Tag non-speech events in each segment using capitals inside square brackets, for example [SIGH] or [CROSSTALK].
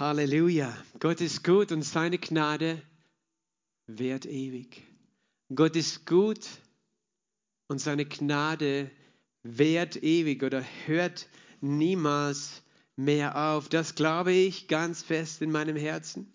Halleluja. Gott ist gut und seine Gnade währt ewig. Gott ist gut und seine Gnade währt ewig oder hört niemals mehr auf. Das glaube ich ganz fest in meinem Herzen.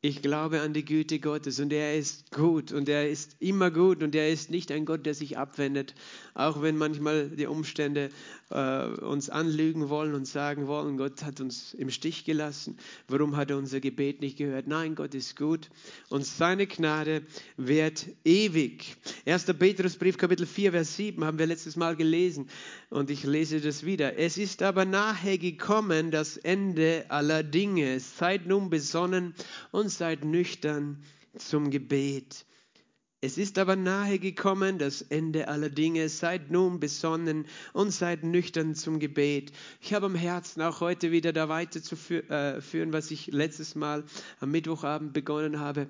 Ich glaube an die Güte Gottes und er ist gut und er ist immer gut und er ist nicht ein Gott, der sich abwendet, auch wenn manchmal die Umstände äh, uns anlügen wollen und sagen wollen, Gott hat uns im Stich gelassen. Warum hat er unser Gebet nicht gehört? Nein, Gott ist gut und seine Gnade wird ewig. 1. Petrusbrief Kapitel 4 Vers 7 haben wir letztes Mal gelesen und ich lese das wieder. Es ist aber nahe gekommen das Ende aller Dinge. Seid nun besonnen und und seid nüchtern zum Gebet. Es ist aber nahe gekommen das Ende aller Dinge. Seid nun besonnen und seid nüchtern zum Gebet. Ich habe am Herzen, auch heute wieder da weiterzuführen, äh, was ich letztes Mal am Mittwochabend begonnen habe.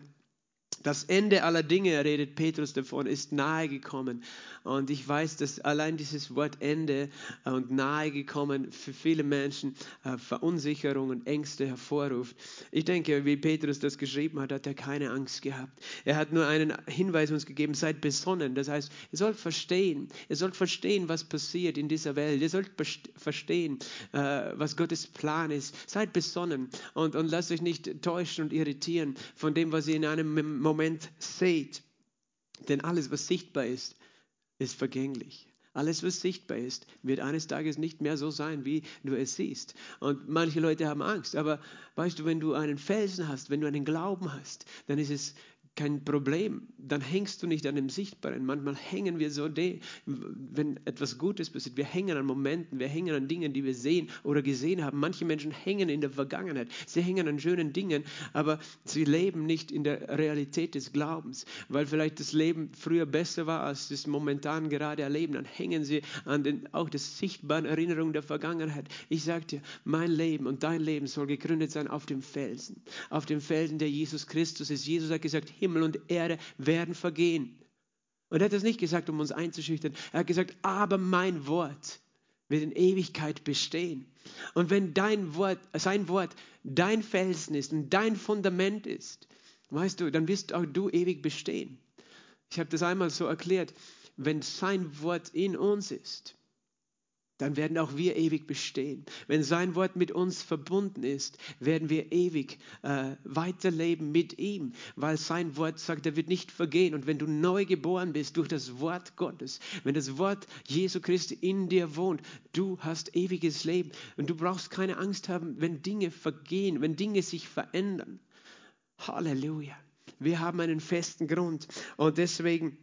Das Ende aller Dinge, redet Petrus davon, ist nahe gekommen. Und ich weiß, dass allein dieses Wort Ende und nahe gekommen für viele Menschen äh, Verunsicherung und Ängste hervorruft. Ich denke, wie Petrus das geschrieben hat, hat er keine Angst gehabt. Er hat nur einen Hinweis uns gegeben, seid besonnen. Das heißt, ihr sollt verstehen, ihr sollt verstehen, was passiert in dieser Welt. Ihr sollt verstehen, äh, was Gottes Plan ist. Seid besonnen und, und lasst euch nicht täuschen und irritieren von dem, was ihr in einem Moment seht. Denn alles, was sichtbar ist, ist vergänglich. Alles, was sichtbar ist, wird eines Tages nicht mehr so sein, wie du es siehst. Und manche Leute haben Angst. Aber weißt du, wenn du einen Felsen hast, wenn du einen Glauben hast, dann ist es kein Problem. Dann hängst du nicht an dem Sichtbaren. Manchmal hängen wir so, wenn etwas Gutes passiert. Wir hängen an Momenten, wir hängen an Dingen, die wir sehen oder gesehen haben. Manche Menschen hängen in der Vergangenheit. Sie hängen an schönen Dingen, aber sie leben nicht in der Realität des Glaubens, weil vielleicht das Leben früher besser war, als sie es momentan gerade erleben. Dann hängen sie an den, auch der sichtbaren Erinnerung der Vergangenheit. Ich sage dir, mein Leben und dein Leben soll gegründet sein auf dem Felsen. Auf dem Felsen, der Jesus Christus ist. Jesus hat gesagt, Himmel und Erde werden vergehen. Und er hat das nicht gesagt, um uns einzuschüchtern. Er hat gesagt, aber mein Wort wird in Ewigkeit bestehen. Und wenn dein Wort, sein Wort dein Felsen ist und dein Fundament ist, weißt du, dann wirst auch du ewig bestehen. Ich habe das einmal so erklärt, wenn sein Wort in uns ist, dann werden auch wir ewig bestehen. Wenn sein Wort mit uns verbunden ist, werden wir ewig äh, weiterleben mit ihm, weil sein Wort sagt, er wird nicht vergehen. Und wenn du neu geboren bist durch das Wort Gottes, wenn das Wort Jesu Christi in dir wohnt, du hast ewiges Leben. Und du brauchst keine Angst haben, wenn Dinge vergehen, wenn Dinge sich verändern. Halleluja. Wir haben einen festen Grund. Und deswegen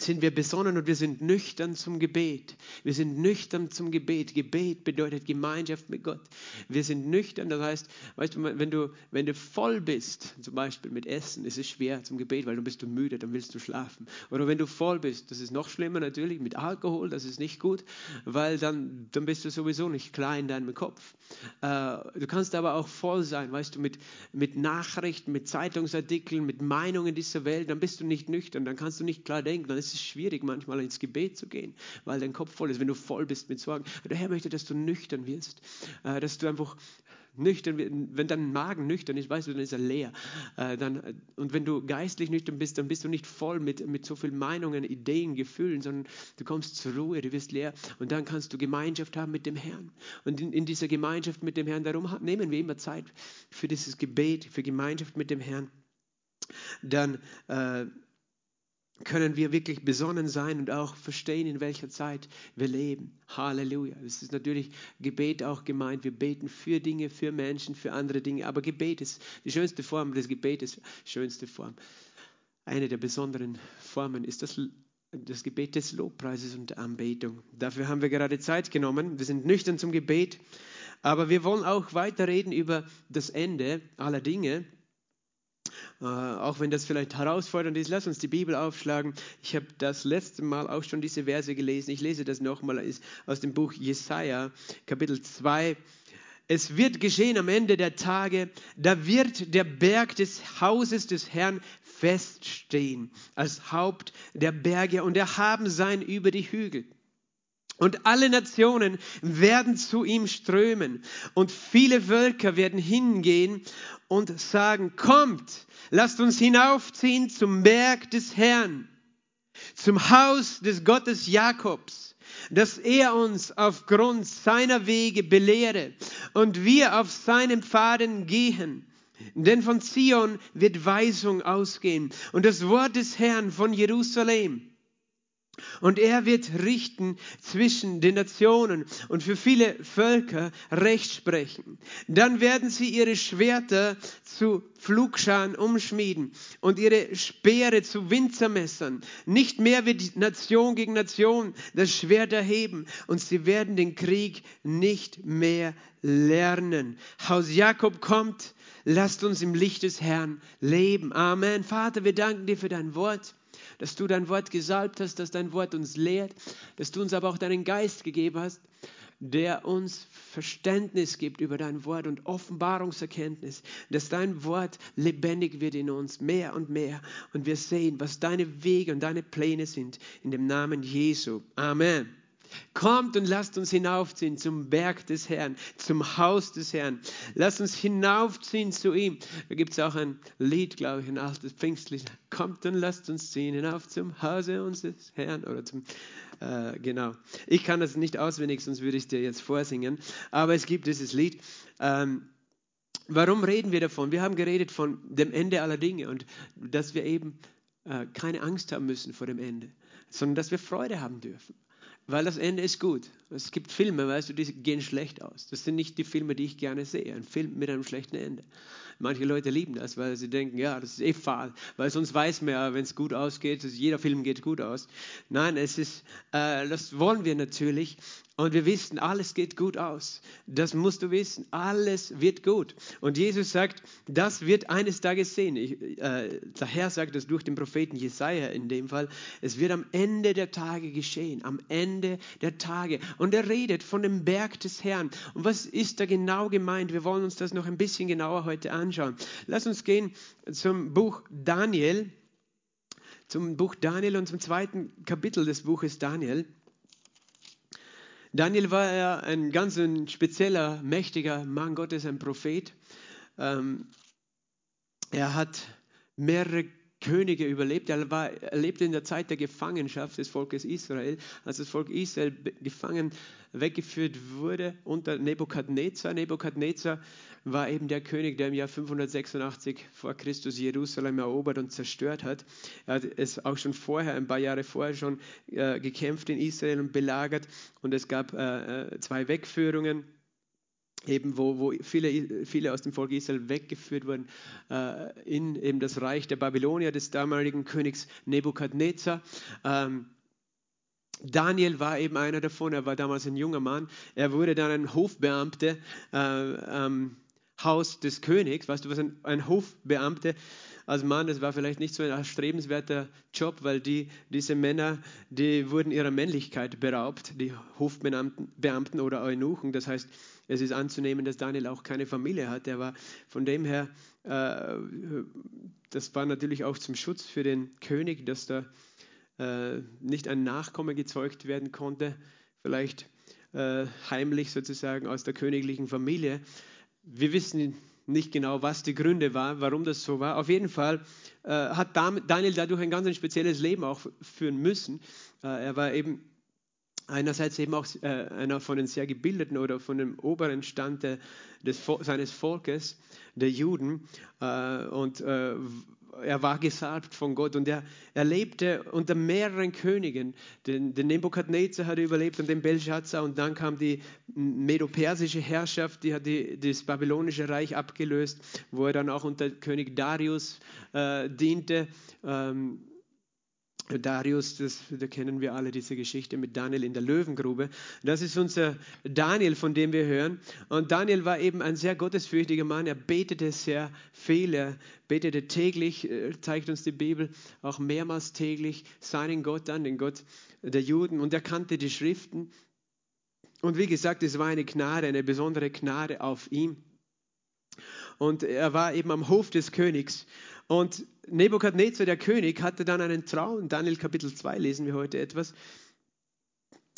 sind wir besonnen und wir sind nüchtern zum Gebet. Wir sind nüchtern zum Gebet. Gebet bedeutet Gemeinschaft mit Gott. Wir sind nüchtern, das heißt, weißt du, wenn du, wenn du voll bist, zum Beispiel mit Essen, ist es schwer zum Gebet, weil dann bist du müde, dann willst du schlafen. Oder wenn du voll bist, das ist noch schlimmer natürlich, mit Alkohol, das ist nicht gut, weil dann, dann bist du sowieso nicht klar in deinem Kopf. Äh, du kannst aber auch voll sein, weißt du, mit, mit Nachrichten, mit Zeitungsartikeln, mit Meinungen dieser Welt, dann bist du nicht nüchtern, dann kannst du nicht klar denken, dann ist es schwierig, manchmal ins Gebet zu gehen, weil dein Kopf voll ist, wenn du voll bist mit Sorgen. Der Herr möchte, dass du nüchtern wirst, äh, dass du einfach nüchtern, wenn dein Magen nüchtern ist, weißt du, dann ist er leer. Äh, dann, und wenn du geistlich nüchtern bist, dann bist du nicht voll mit, mit so vielen Meinungen, Ideen, Gefühlen, sondern du kommst zur Ruhe, du wirst leer und dann kannst du Gemeinschaft haben mit dem Herrn. Und in, in dieser Gemeinschaft mit dem Herrn, darum nehmen wir immer Zeit für dieses Gebet, für Gemeinschaft mit dem Herrn. Dann äh, können wir wirklich besonnen sein und auch verstehen, in welcher Zeit wir leben. Halleluja. Das ist natürlich Gebet auch gemeint. Wir beten für Dinge, für Menschen, für andere Dinge. Aber Gebet ist die schönste Form des Gebetes, schönste Form. Eine der besonderen Formen ist das, das Gebet des Lobpreises und der Anbetung. Dafür haben wir gerade Zeit genommen. Wir sind nüchtern zum Gebet. Aber wir wollen auch weiterreden über das Ende aller Dinge. Äh, auch wenn das vielleicht herausfordernd ist, lass uns die Bibel aufschlagen. Ich habe das letzte Mal auch schon diese Verse gelesen. Ich lese das nochmal aus dem Buch Jesaja, Kapitel 2. Es wird geschehen am Ende der Tage, da wird der Berg des Hauses des Herrn feststehen, als Haupt der Berge und erhaben sein über die Hügel. Und alle Nationen werden zu ihm strömen. Und viele Völker werden hingehen und sagen, kommt, lasst uns hinaufziehen zum Berg des Herrn, zum Haus des Gottes Jakobs, dass er uns aufgrund seiner Wege belehre und wir auf seinen Pfaden gehen. Denn von Zion wird Weisung ausgehen und das Wort des Herrn von Jerusalem. Und er wird richten zwischen den Nationen und für viele Völker Recht sprechen. Dann werden sie ihre Schwerter zu Pflugscharen umschmieden und ihre Speere zu Winzermessern. Nicht mehr wird Nation gegen Nation das Schwert erheben und sie werden den Krieg nicht mehr lernen. Haus Jakob kommt, lasst uns im Licht des Herrn leben. Amen. Vater, wir danken dir für dein Wort dass du dein Wort gesalbt hast, dass dein Wort uns lehrt, dass du uns aber auch deinen Geist gegeben hast, der uns Verständnis gibt über dein Wort und Offenbarungserkenntnis, dass dein Wort lebendig wird in uns, mehr und mehr. Und wir sehen, was deine Wege und deine Pläne sind, in dem Namen Jesu. Amen. Kommt und lasst uns hinaufziehen zum Berg des Herrn, zum Haus des Herrn. Lasst uns hinaufziehen zu ihm. Da gibt es auch ein Lied, glaube ich, ein altes Pfingstlied. Kommt und lasst uns ziehen hinauf zum Hause unseres Herrn. Oder zum, äh, genau. Ich kann das nicht auswendig, sonst würde ich es dir jetzt vorsingen. Aber es gibt dieses Lied. Ähm, warum reden wir davon? Wir haben geredet von dem Ende aller Dinge und dass wir eben äh, keine Angst haben müssen vor dem Ende, sondern dass wir Freude haben dürfen. Weil das Ende ist gut. Es gibt Filme, weißt du, die gehen schlecht aus. Das sind nicht die Filme, die ich gerne sehe. Ein Film mit einem schlechten Ende. Manche Leute lieben das, weil sie denken, ja, das ist eh fahl. Weil sonst weiß man ja, wenn es gut ausgeht, jeder Film geht gut aus. Nein, es ist, äh, das wollen wir natürlich. Und wir wissen, alles geht gut aus. Das musst du wissen. Alles wird gut. Und Jesus sagt, das wird eines Tages sehen. Ich, äh, der Herr sagt das durch den Propheten Jesaja in dem Fall. Es wird am Ende der Tage geschehen. Am Ende der Tage. Und er redet von dem Berg des Herrn. Und was ist da genau gemeint? Wir wollen uns das noch ein bisschen genauer heute anschauen. Lass uns gehen zum Buch Daniel. Zum Buch Daniel und zum zweiten Kapitel des Buches Daniel. Daniel war ja ein ganz ein spezieller, mächtiger Mann Gottes, ein Prophet. Ähm, er hat mehrere Könige überlebt. Er, war, er lebte in der Zeit der Gefangenschaft des Volkes Israel, als das Volk Israel gefangen weggeführt wurde unter Nebukadnezar. Nebukadnezar war eben der König, der im Jahr 586 vor Christus Jerusalem erobert und zerstört hat. Er hat es auch schon vorher, ein paar Jahre vorher schon äh, gekämpft in Israel und belagert und es gab äh, äh zwei Wegführungen eben wo, wo viele, viele aus dem Volk Israel weggeführt wurden äh, in eben das Reich der Babylonier des damaligen Königs Nebukadnezar. Ähm, Daniel war eben einer davon, er war damals ein junger Mann. Er wurde dann ein Hofbeamter äh, ähm, Haus des Königs. Weißt du, was ein, ein Hofbeamter als Mann, das war vielleicht nicht so ein erstrebenswerter Job, weil die, diese Männer, die wurden ihrer Männlichkeit beraubt, die Hofbeamten Beamten oder Eunuchen. Das heißt, es ist anzunehmen, dass Daniel auch keine Familie hat. Er war von dem her, äh, das war natürlich auch zum Schutz für den König, dass da äh, nicht ein Nachkomme gezeugt werden konnte, vielleicht äh, heimlich sozusagen aus der königlichen Familie. Wir wissen nicht genau, was die Gründe waren, warum das so war. Auf jeden Fall äh, hat Daniel dadurch ein ganz ein spezielles Leben auch führen müssen. Äh, er war eben einerseits eben auch äh, einer von den sehr gebildeten oder von dem oberen Stand der, des, seines Volkes, der Juden. Äh, und äh, er war gesalbt von Gott und er, er lebte unter mehreren Königen. Den, den Nebukadnezar hat er überlebt und den Belshazzar und dann kam die medopersische Herrschaft, die hat die, das babylonische Reich abgelöst, wo er dann auch unter König Darius äh, diente. Ähm, Darius, das, da kennen wir alle diese Geschichte mit Daniel in der Löwengrube. Das ist unser Daniel, von dem wir hören. Und Daniel war eben ein sehr gottesfürchtiger Mann. Er betete sehr viel. Er betete täglich, äh, zeigt uns die Bibel, auch mehrmals täglich seinen Gott an, den Gott der Juden. Und er kannte die Schriften. Und wie gesagt, es war eine Gnade, eine besondere Gnade auf ihm. Und er war eben am Hof des Königs. Und Nebukadnezar, der König, hatte dann einen Traum. Daniel Kapitel 2 lesen wir heute etwas.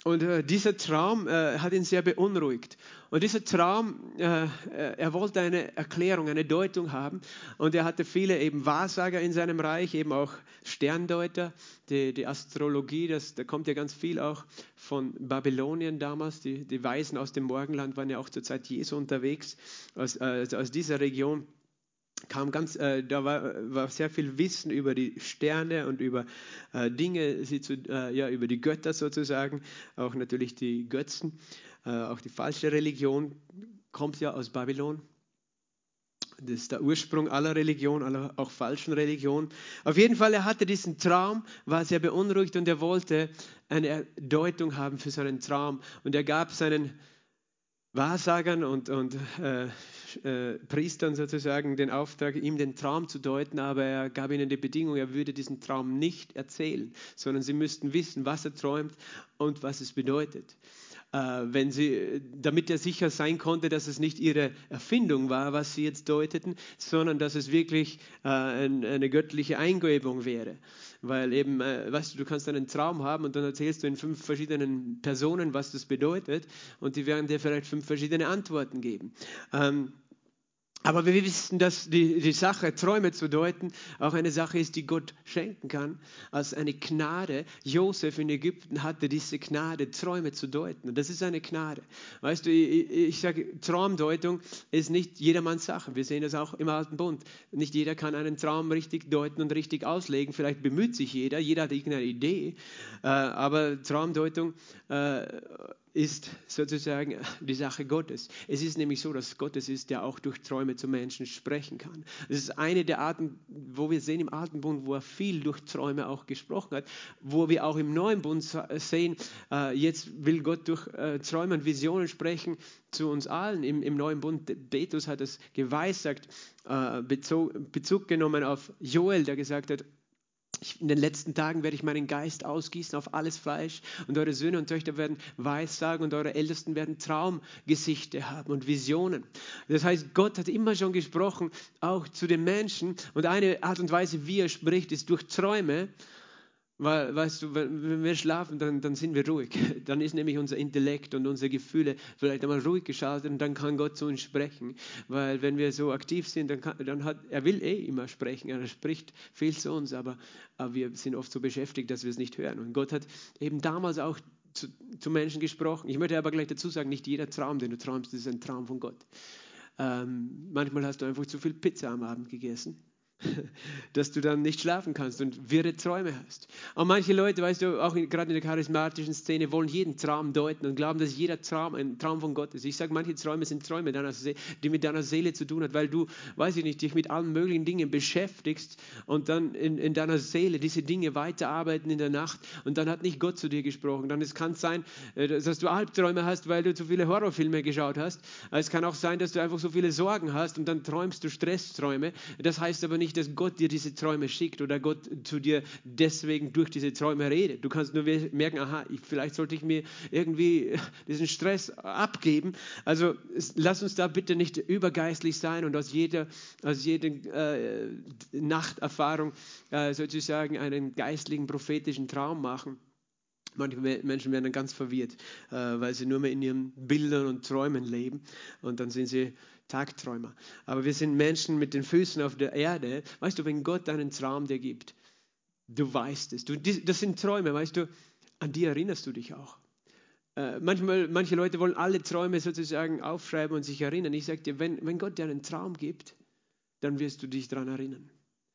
und äh, dieser Traum äh, hat ihn sehr beunruhigt. Und dieser Traum, äh, äh, er wollte eine Erklärung, eine Deutung haben. Und er hatte viele eben Wahrsager in seinem Reich, eben auch Sterndeuter, die, die Astrologie, das, da kommt ja ganz viel auch von Babylonien damals. Die, die Weisen aus dem Morgenland waren ja auch zur Zeit Jesu unterwegs, aus, also aus dieser Region kam ganz, äh, da war, war, sehr viel Wissen über die Sterne und über äh, Dinge, sie zu, äh, ja, über die Götter sozusagen, auch natürlich die Götzen, äh, auch die falsche Religion kommt ja aus Babylon. Das ist der Ursprung aller Religion, aller auch falschen Religionen. Auf jeden Fall, er hatte diesen Traum, war sehr beunruhigt und er wollte eine Deutung haben für seinen Traum. Und er gab seinen Wahrsagern und, und äh, äh, Priestern sozusagen den Auftrag, ihm den Traum zu deuten, aber er gab ihnen die Bedingung, er würde diesen Traum nicht erzählen, sondern sie müssten wissen, was er träumt und was es bedeutet. Äh, wenn sie, damit er sicher sein konnte, dass es nicht ihre Erfindung war, was sie jetzt deuteten, sondern dass es wirklich äh, eine göttliche Eingebung wäre. Weil eben, äh, weißt du, du kannst einen Traum haben und dann erzählst du in fünf verschiedenen Personen, was das bedeutet und die werden dir vielleicht fünf verschiedene Antworten geben. Ähm, aber wir wissen, dass die, die Sache, Träume zu deuten, auch eine Sache ist, die Gott schenken kann, als eine Gnade. Josef in Ägypten hatte diese Gnade, Träume zu deuten. Und das ist eine Gnade. Weißt du, ich, ich sage, Traumdeutung ist nicht jedermanns Sache. Wir sehen das auch im Alten Bund. Nicht jeder kann einen Traum richtig deuten und richtig auslegen. Vielleicht bemüht sich jeder, jeder hat irgendeine Idee. Äh, aber Traumdeutung äh, ist sozusagen die Sache Gottes. Es ist nämlich so, dass Gott es ist, der auch durch Träume zu Menschen sprechen kann. Das ist eine der Arten, wo wir sehen im Alten Bund, wo er viel durch Träume auch gesprochen hat, wo wir auch im Neuen Bund sehen, äh, jetzt will Gott durch äh, Träume und Visionen sprechen zu uns allen. Im, im Neuen Bund, Petrus hat es geweissagt, äh, Bezug, Bezug genommen auf Joel, der gesagt hat, in den letzten Tagen werde ich meinen Geist ausgießen auf alles Fleisch und eure Söhne und Töchter werden Weissagen und eure Ältesten werden Traumgesichte haben und Visionen. Das heißt, Gott hat immer schon gesprochen, auch zu den Menschen und eine Art und Weise, wie er spricht, ist durch Träume weil, weißt du, wenn wir schlafen, dann, dann sind wir ruhig. [LAUGHS] Dann ist nämlich unser Intellekt und unsere Gefühle vielleicht einmal ruhig geschaltet und dann kann Gott zu uns sprechen. Weil wenn wir so aktiv sind, dann, kann, dann hat, er will eh immer sprechen. Er spricht viel zu uns, aber, aber wir sind oft so beschäftigt, dass wir es nicht hören. Und Gott hat eben damals auch zu, zu Menschen gesprochen. Ich möchte aber gleich dazu sagen, nicht jeder Traum, den du träumst, ist ein Traum von Gott. Ähm, manchmal hast du einfach zu viel Pizza am Abend gegessen [LAUGHS] dass du dann nicht schlafen kannst und wirre Träume hast. Und manche Leute, weißt du, auch gerade in der charismatischen Szene, wollen jeden Traum deuten und glauben, dass jeder Traum ein Traum von Gott ist. Ich sage, manche Träume sind Träume, die mit deiner Seele zu tun haben, weil du, weiß ich nicht, dich mit allen möglichen Dingen beschäftigst und dann in, in deiner Seele diese Dinge weiterarbeiten in der Nacht und dann hat nicht Gott zu dir gesprochen. Dann es kann sein, äh, dass du Albträume hast, weil du zu viele Horrorfilme geschaut hast. Es kann auch sein, dass du einfach so viele Sorgen hast und dann träumst du Stressträume. Das heißt aber nicht, nicht, dass Gott dir diese Träume schickt oder Gott zu dir deswegen durch diese Träume redet. Du kannst nur merken, aha, ich, vielleicht sollte ich mir irgendwie [LAUGHS] diesen Stress abgeben. Also lass uns da bitte nicht übergeistlich sein und aus jeder, aus jeder äh, Nachterfahrung äh, sozusagen einen geistlichen, prophetischen Traum machen. Manche Menschen werden dann ganz verwirrt, äh, weil sie nur mehr in ihren Bildern und Träumen leben und dann sind sie Tagträumer. Aber wir sind Menschen mit den Füßen auf der Erde. Weißt du, wenn Gott einen Traum dir gibt, du weißt es. Du, das sind Träume, weißt du, an die erinnerst du dich auch. Äh, manchmal, manche Leute wollen alle Träume sozusagen aufschreiben und sich erinnern. Ich sage dir, wenn, wenn Gott dir einen Traum gibt, dann wirst du dich daran erinnern.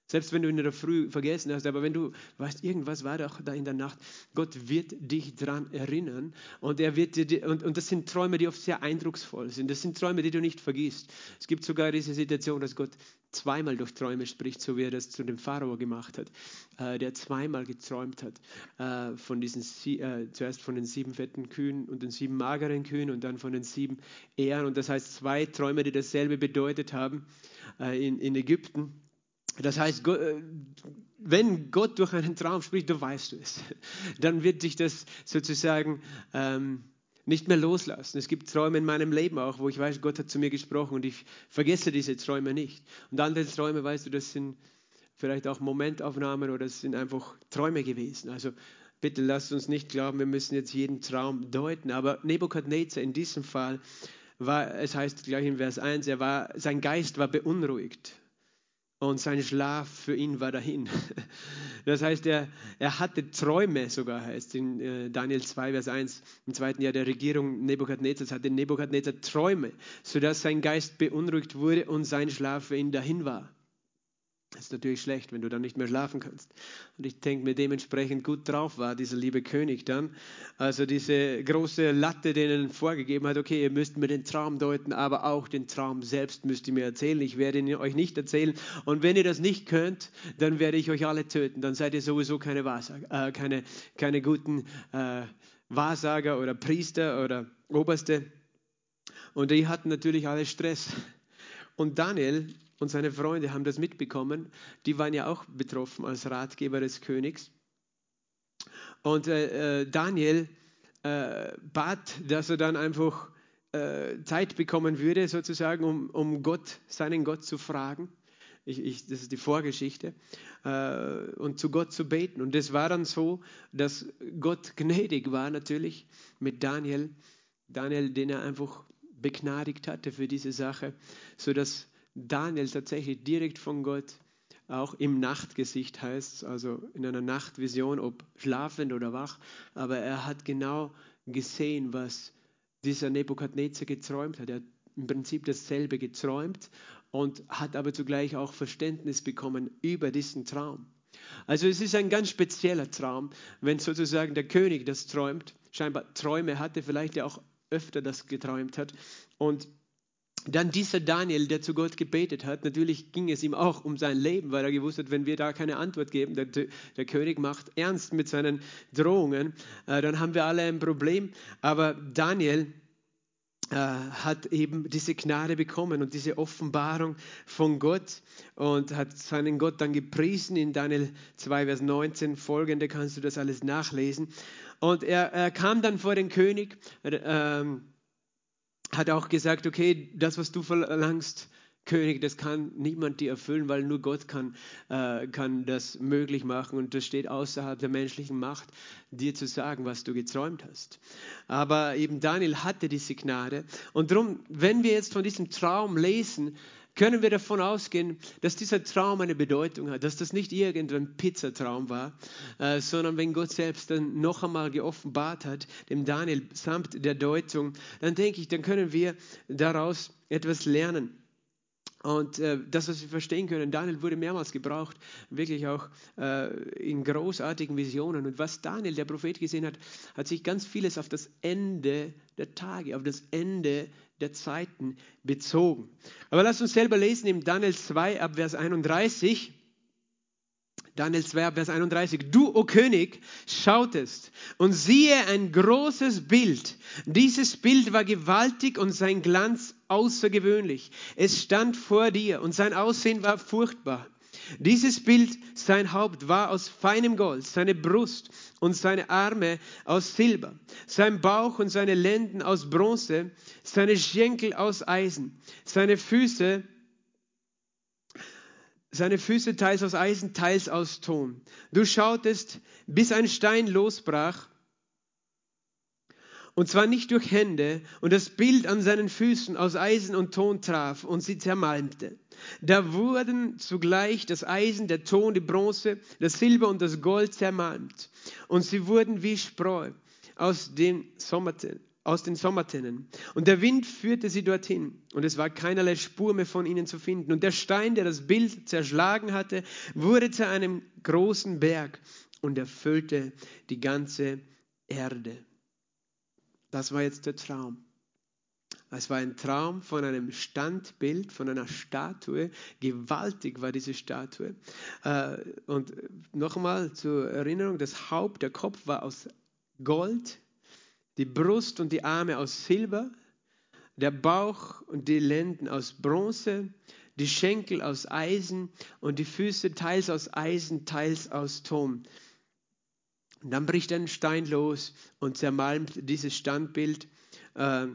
Selbst wenn du in der Früh vergessen hast, aber wenn du weißt, irgendwas war doch da in der Nacht, Gott wird dich daran erinnern und er wird dir, und, und das sind Träume, die oft sehr eindrucksvoll sind. Das sind Träume, die du nicht vergisst. Es gibt sogar diese Situation, dass Gott zweimal durch Träume spricht, so wie er das zu dem Pharao gemacht hat, äh, der zweimal geträumt hat, äh, von diesen, äh, zuerst von den sieben fetten Kühen und den sieben mageren Kühen und dann von den sieben Ehren. Und das heißt zwei Träume, die dasselbe bedeutet haben äh, in, in Ägypten. Das heißt, äh, wenn Gott durch einen Traum spricht, dann weißt du es. [LAUGHS] Dann wird dich das sozusagen ähm, nicht mehr loslassen. Es gibt Träume in meinem Leben auch, wo ich weiß, Gott hat zu mir gesprochen und ich vergesse diese Träume nicht. Und andere Träume, weißt du, das sind vielleicht auch Momentaufnahmen oder es sind einfach Träume gewesen. Also bitte lasst uns nicht glauben, wir müssen jetzt jeden Traum deuten. Aber Nebukadnezar in diesem Fall war, es heißt gleich in Vers 1, er war, sein Geist war beunruhigt und sein Schlaf für ihn war dahin. [LAUGHS] Das heißt, er, er hatte Träume sogar, heißt in äh, Daniel 2, Vers 1, im zweiten Jahr der Regierung Nebukadnezars hatte Nebukadnezar Träume, sodass sein Geist beunruhigt wurde und sein Schlaf für ihn dahin war. Das ist natürlich schlecht, wenn du dann nicht mehr schlafen kannst. Und ich denke mir, dementsprechend gut drauf war dieser liebe König dann. Also diese große Latte, denen vorgegeben hat, okay, ihr müsst mir den Traum deuten, aber auch den Traum selbst müsst ihr mir erzählen. Ich werde ihn euch nicht erzählen. Und wenn ihr das nicht könnt, dann werde ich euch alle töten. Dann seid ihr sowieso keine, Wahrsager, äh, keine, keine guten äh, Wahrsager oder Priester oder Oberste. Und die hatten natürlich alle Stress. Und Daniel und seine Freunde haben das mitbekommen. Die waren ja auch betroffen als Ratgeber des Königs. Und äh, äh, Daniel äh, bat, dass er dann einfach äh, Zeit bekommen würde, sozusagen, um, um Gott, seinen Gott zu fragen. Ich, ich, das ist die Vorgeschichte. Äh, und zu Gott zu beten. Und es war dann so, dass Gott gnädig war natürlich mit Daniel. Daniel, den er einfach begnadigt hatte für diese Sache, sodass Daniel tatsächlich direkt von Gott auch im Nachtgesicht heißt, also in einer Nachtvision, ob schlafend oder wach, aber er hat genau gesehen, was dieser Nebukadnezar geträumt hat. Er hat im Prinzip dasselbe geträumt und hat aber zugleich auch Verständnis bekommen über diesen Traum. Also es ist ein ganz spezieller Traum, wenn sozusagen der König das träumt, scheinbar Träume hatte, vielleicht ja auch öfter das geträumt hat und dann dieser Daniel, der zu Gott gebetet hat, natürlich ging es ihm auch um sein Leben, weil er gewusst hat, wenn wir da keine Antwort geben, der, der König macht ernst mit seinen Drohungen, äh, dann haben wir alle ein Problem. Aber Daniel äh, hat eben diese Gnade bekommen und diese Offenbarung von Gott und hat seinen Gott dann gepriesen. In Daniel 2, Vers 19 folgende kannst du das alles nachlesen. Und er, er kam dann vor den König. Äh, hat auch gesagt, okay, das, was du verlangst, König, das kann niemand dir erfüllen, weil nur Gott kann, äh, kann das möglich machen und das steht außerhalb der menschlichen Macht, dir zu sagen, was du geträumt hast. Aber eben Daniel hatte diese Gnade und darum, wenn wir jetzt von diesem Traum lesen, können wir davon ausgehen, dass dieser Traum eine Bedeutung hat, dass das nicht irgendein Pizzatraum war, äh, sondern wenn Gott selbst dann noch einmal geoffenbart hat, dem Daniel samt der Deutung, dann denke ich, dann können wir daraus etwas lernen. Und äh, das, was wir verstehen können, Daniel wurde mehrmals gebraucht, wirklich auch äh, in großartigen Visionen. Und was Daniel, der Prophet, gesehen hat, hat sich ganz vieles auf das Ende der Tage, auf das Ende der Zeiten bezogen. Aber lasst uns selber lesen im Daniel 2 ab Vers 31. Daniel 2, Vers 31. Du, o König, schautest und siehe ein großes Bild. Dieses Bild war gewaltig und sein Glanz außergewöhnlich. Es stand vor dir und sein Aussehen war furchtbar. Dieses Bild, sein Haupt war aus feinem Gold, seine Brust und seine Arme aus Silber, sein Bauch und seine Lenden aus Bronze, seine Schenkel aus Eisen, seine Füße seine Füße teils aus Eisen, teils aus Ton. Du schautest, bis ein Stein losbrach, und zwar nicht durch Hände, und das Bild an seinen Füßen aus Eisen und Ton traf und sie zermalmte. Da wurden zugleich das Eisen, der Ton, die Bronze, das Silber und das Gold zermalmt, und sie wurden wie Spreu aus den Sommerten aus den Sommertennen. Und der Wind führte sie dorthin, und es war keinerlei Spur mehr von ihnen zu finden. Und der Stein, der das Bild zerschlagen hatte, wurde zu einem großen Berg und erfüllte die ganze Erde. Das war jetzt der Traum. Es war ein Traum von einem Standbild, von einer Statue. Gewaltig war diese Statue. Äh, und nochmal zur Erinnerung, das Haupt, der Kopf war aus Gold die Brust und die Arme aus Silber, der Bauch und die Lenden aus Bronze, die Schenkel aus Eisen und die Füße teils aus Eisen, teils aus Ton. Und dann bricht ein Stein los und zermalmt dieses Standbild. Äh,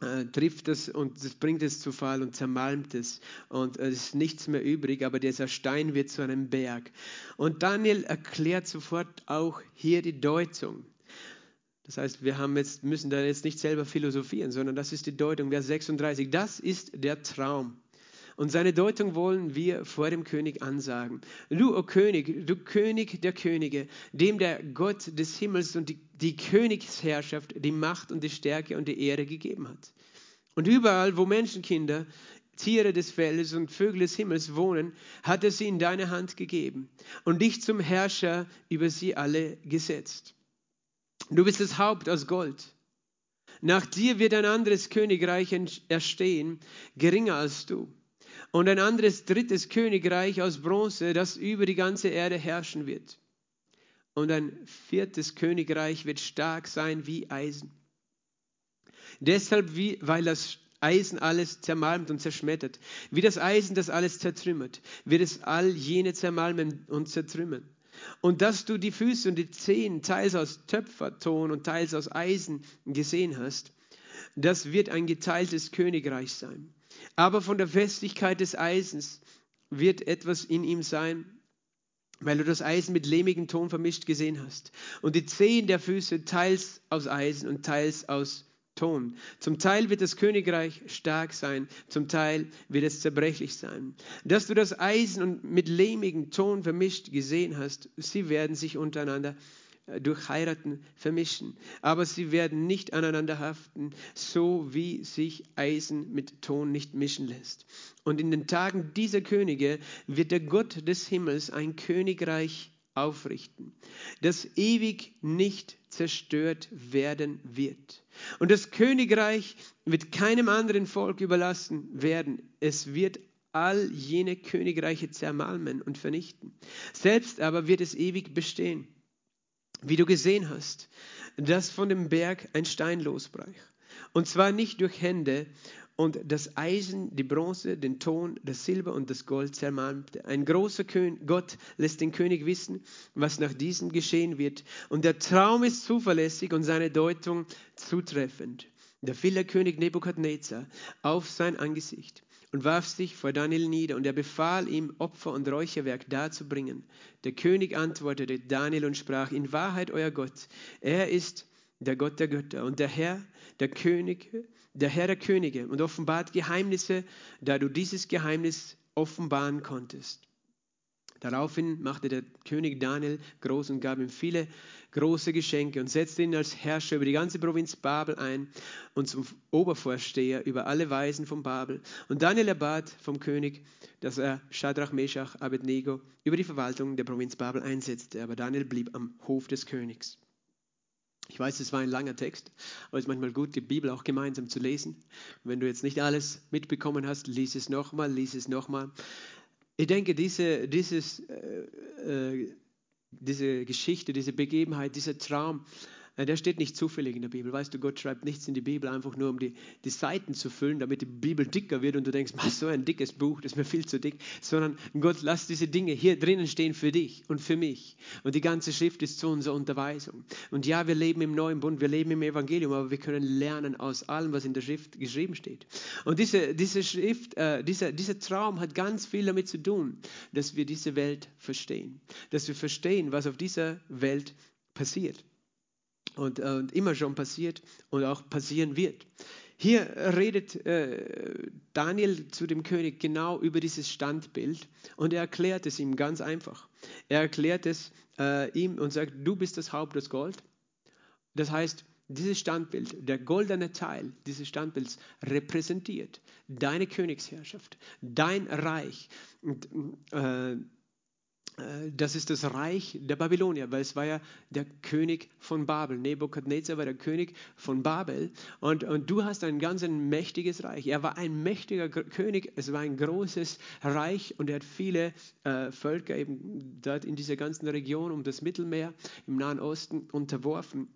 äh, trifft es und das bringt es zu Fall und zermalmt es und es ist nichts mehr übrig, aber dieser Stein wird zu einem Berg. Und Daniel erklärt sofort auch hier die Deutung. Das heißt, wir haben jetzt, müssen da jetzt nicht selber philosophieren, sondern das ist die Deutung, Vers 36. Das ist der Traum. Und seine Deutung wollen wir vor dem König ansagen. Du, o oh König, du König der Könige, dem der Gott des Himmels und die, die Königsherrschaft, die Macht und die Stärke und die Ehre gegeben hat. Und überall, wo Menschenkinder, Tiere des Feldes und Vögel des Himmels wohnen, hat er sie in deine Hand gegeben und dich zum Herrscher über sie alle gesetzt. Du bist das Haupt aus Gold. Nach dir wird ein anderes Königreich erstehen, geringer als du und ein anderes drittes Königreich aus Bronze, das über die ganze Erde herrschen wird. Und ein viertes Königreich wird stark sein wie Eisen. Deshalb, wie, weil das Eisen alles zermalmt und zerschmettert, wie das Eisen das alles zertrümmert, wird es all jene zermalmen und zertrümmern. Und dass du die Füße und die Zehen teils aus Töpferton und teils aus Eisen gesehen hast, das wird ein geteiltes Königreich sein. Aber von der Festigkeit des Eisens wird etwas in ihm sein, weil du das Eisen mit lehmigem Ton vermischt gesehen hast. Und die Zehen der Füße teils aus Eisen und teils aus Ton. Zum Teil wird das Königreich stark sein, zum Teil wird es zerbrechlich sein. Dass du das Eisen mit lehmigem Ton vermischt gesehen hast, sie werden sich untereinander durch Heiraten vermischen. Aber sie werden nicht aneinander haften, so wie sich Eisen mit Ton nicht mischen lässt. Und in den Tagen dieser Könige wird der Gott des Himmels ein Königreich aufrichten, das ewig nicht zerstört werden wird. Und das Königreich wird keinem anderen Volk überlassen werden. Es wird all jene Königreiche zermalmen und vernichten. Selbst aber wird es ewig bestehen wie du gesehen hast, dass von dem Berg ein Stein losbrach. Und zwar nicht durch Hände und das Eisen, die Bronze, den Ton, das Silber und das Gold zermalmte. Ein großer König, Gott lässt den König wissen, was nach diesem geschehen wird. Und der Traum ist zuverlässig und seine Deutung zutreffend. Da fiel der König Nebukadnezar auf sein Angesicht und warf sich vor Daniel nieder, und er befahl ihm, Opfer und Räucherwerk darzubringen. Der König antwortete Daniel und sprach, in Wahrheit euer Gott, er ist der Gott der Götter und der Herr, der König, der Herr der Könige und offenbart Geheimnisse, da du dieses Geheimnis offenbaren konntest. Daraufhin machte der König Daniel groß und gab ihm viele große Geschenke und setzte ihn als Herrscher über die ganze Provinz Babel ein und zum Obervorsteher über alle Weisen von Babel. Und Daniel erbat vom König, dass er Shadrach, Meshach, Abednego über die Verwaltung der Provinz Babel einsetzte. Aber Daniel blieb am Hof des Königs. Ich weiß, es war ein langer Text, aber es ist manchmal gut, die Bibel auch gemeinsam zu lesen. Wenn du jetzt nicht alles mitbekommen hast, lies es nochmal, lies es nochmal. Ich denke, diese, dieses, äh, äh, diese Geschichte, diese Begebenheit, dieser Traum, der steht nicht zufällig in der Bibel. Weißt du, Gott schreibt nichts in die Bibel einfach nur, um die, die Seiten zu füllen, damit die Bibel dicker wird und du denkst, so ein dickes Buch, das ist mir viel zu dick. Sondern Gott, lass diese Dinge hier drinnen stehen für dich und für mich. Und die ganze Schrift ist zu unserer Unterweisung. Und ja, wir leben im neuen Bund, wir leben im Evangelium, aber wir können lernen aus allem, was in der Schrift geschrieben steht. Und diese, diese Schrift, äh, dieser, dieser Traum hat ganz viel damit zu tun, dass wir diese Welt verstehen. Dass wir verstehen, was auf dieser Welt passiert und, äh, und immer schon passiert und auch passieren wird. Hier redet äh, Daniel zu dem König genau über dieses Standbild und er erklärt es ihm ganz einfach. Er erklärt es äh, ihm und sagt, du bist das Haupt des Gold. Das heißt, dieses Standbild, der goldene Teil dieses Standbilds repräsentiert deine Königsherrschaft, dein Reich. Und, äh, das ist das Reich der Babylonier, weil es war ja der König von Babel. Nebukadnezar war der König von Babel. Und, und du hast ein ganz ein mächtiges Reich. Er war ein mächtiger König, es war ein großes Reich und er hat viele äh, Völker eben dort in dieser ganzen Region um das Mittelmeer im Nahen Osten unterworfen.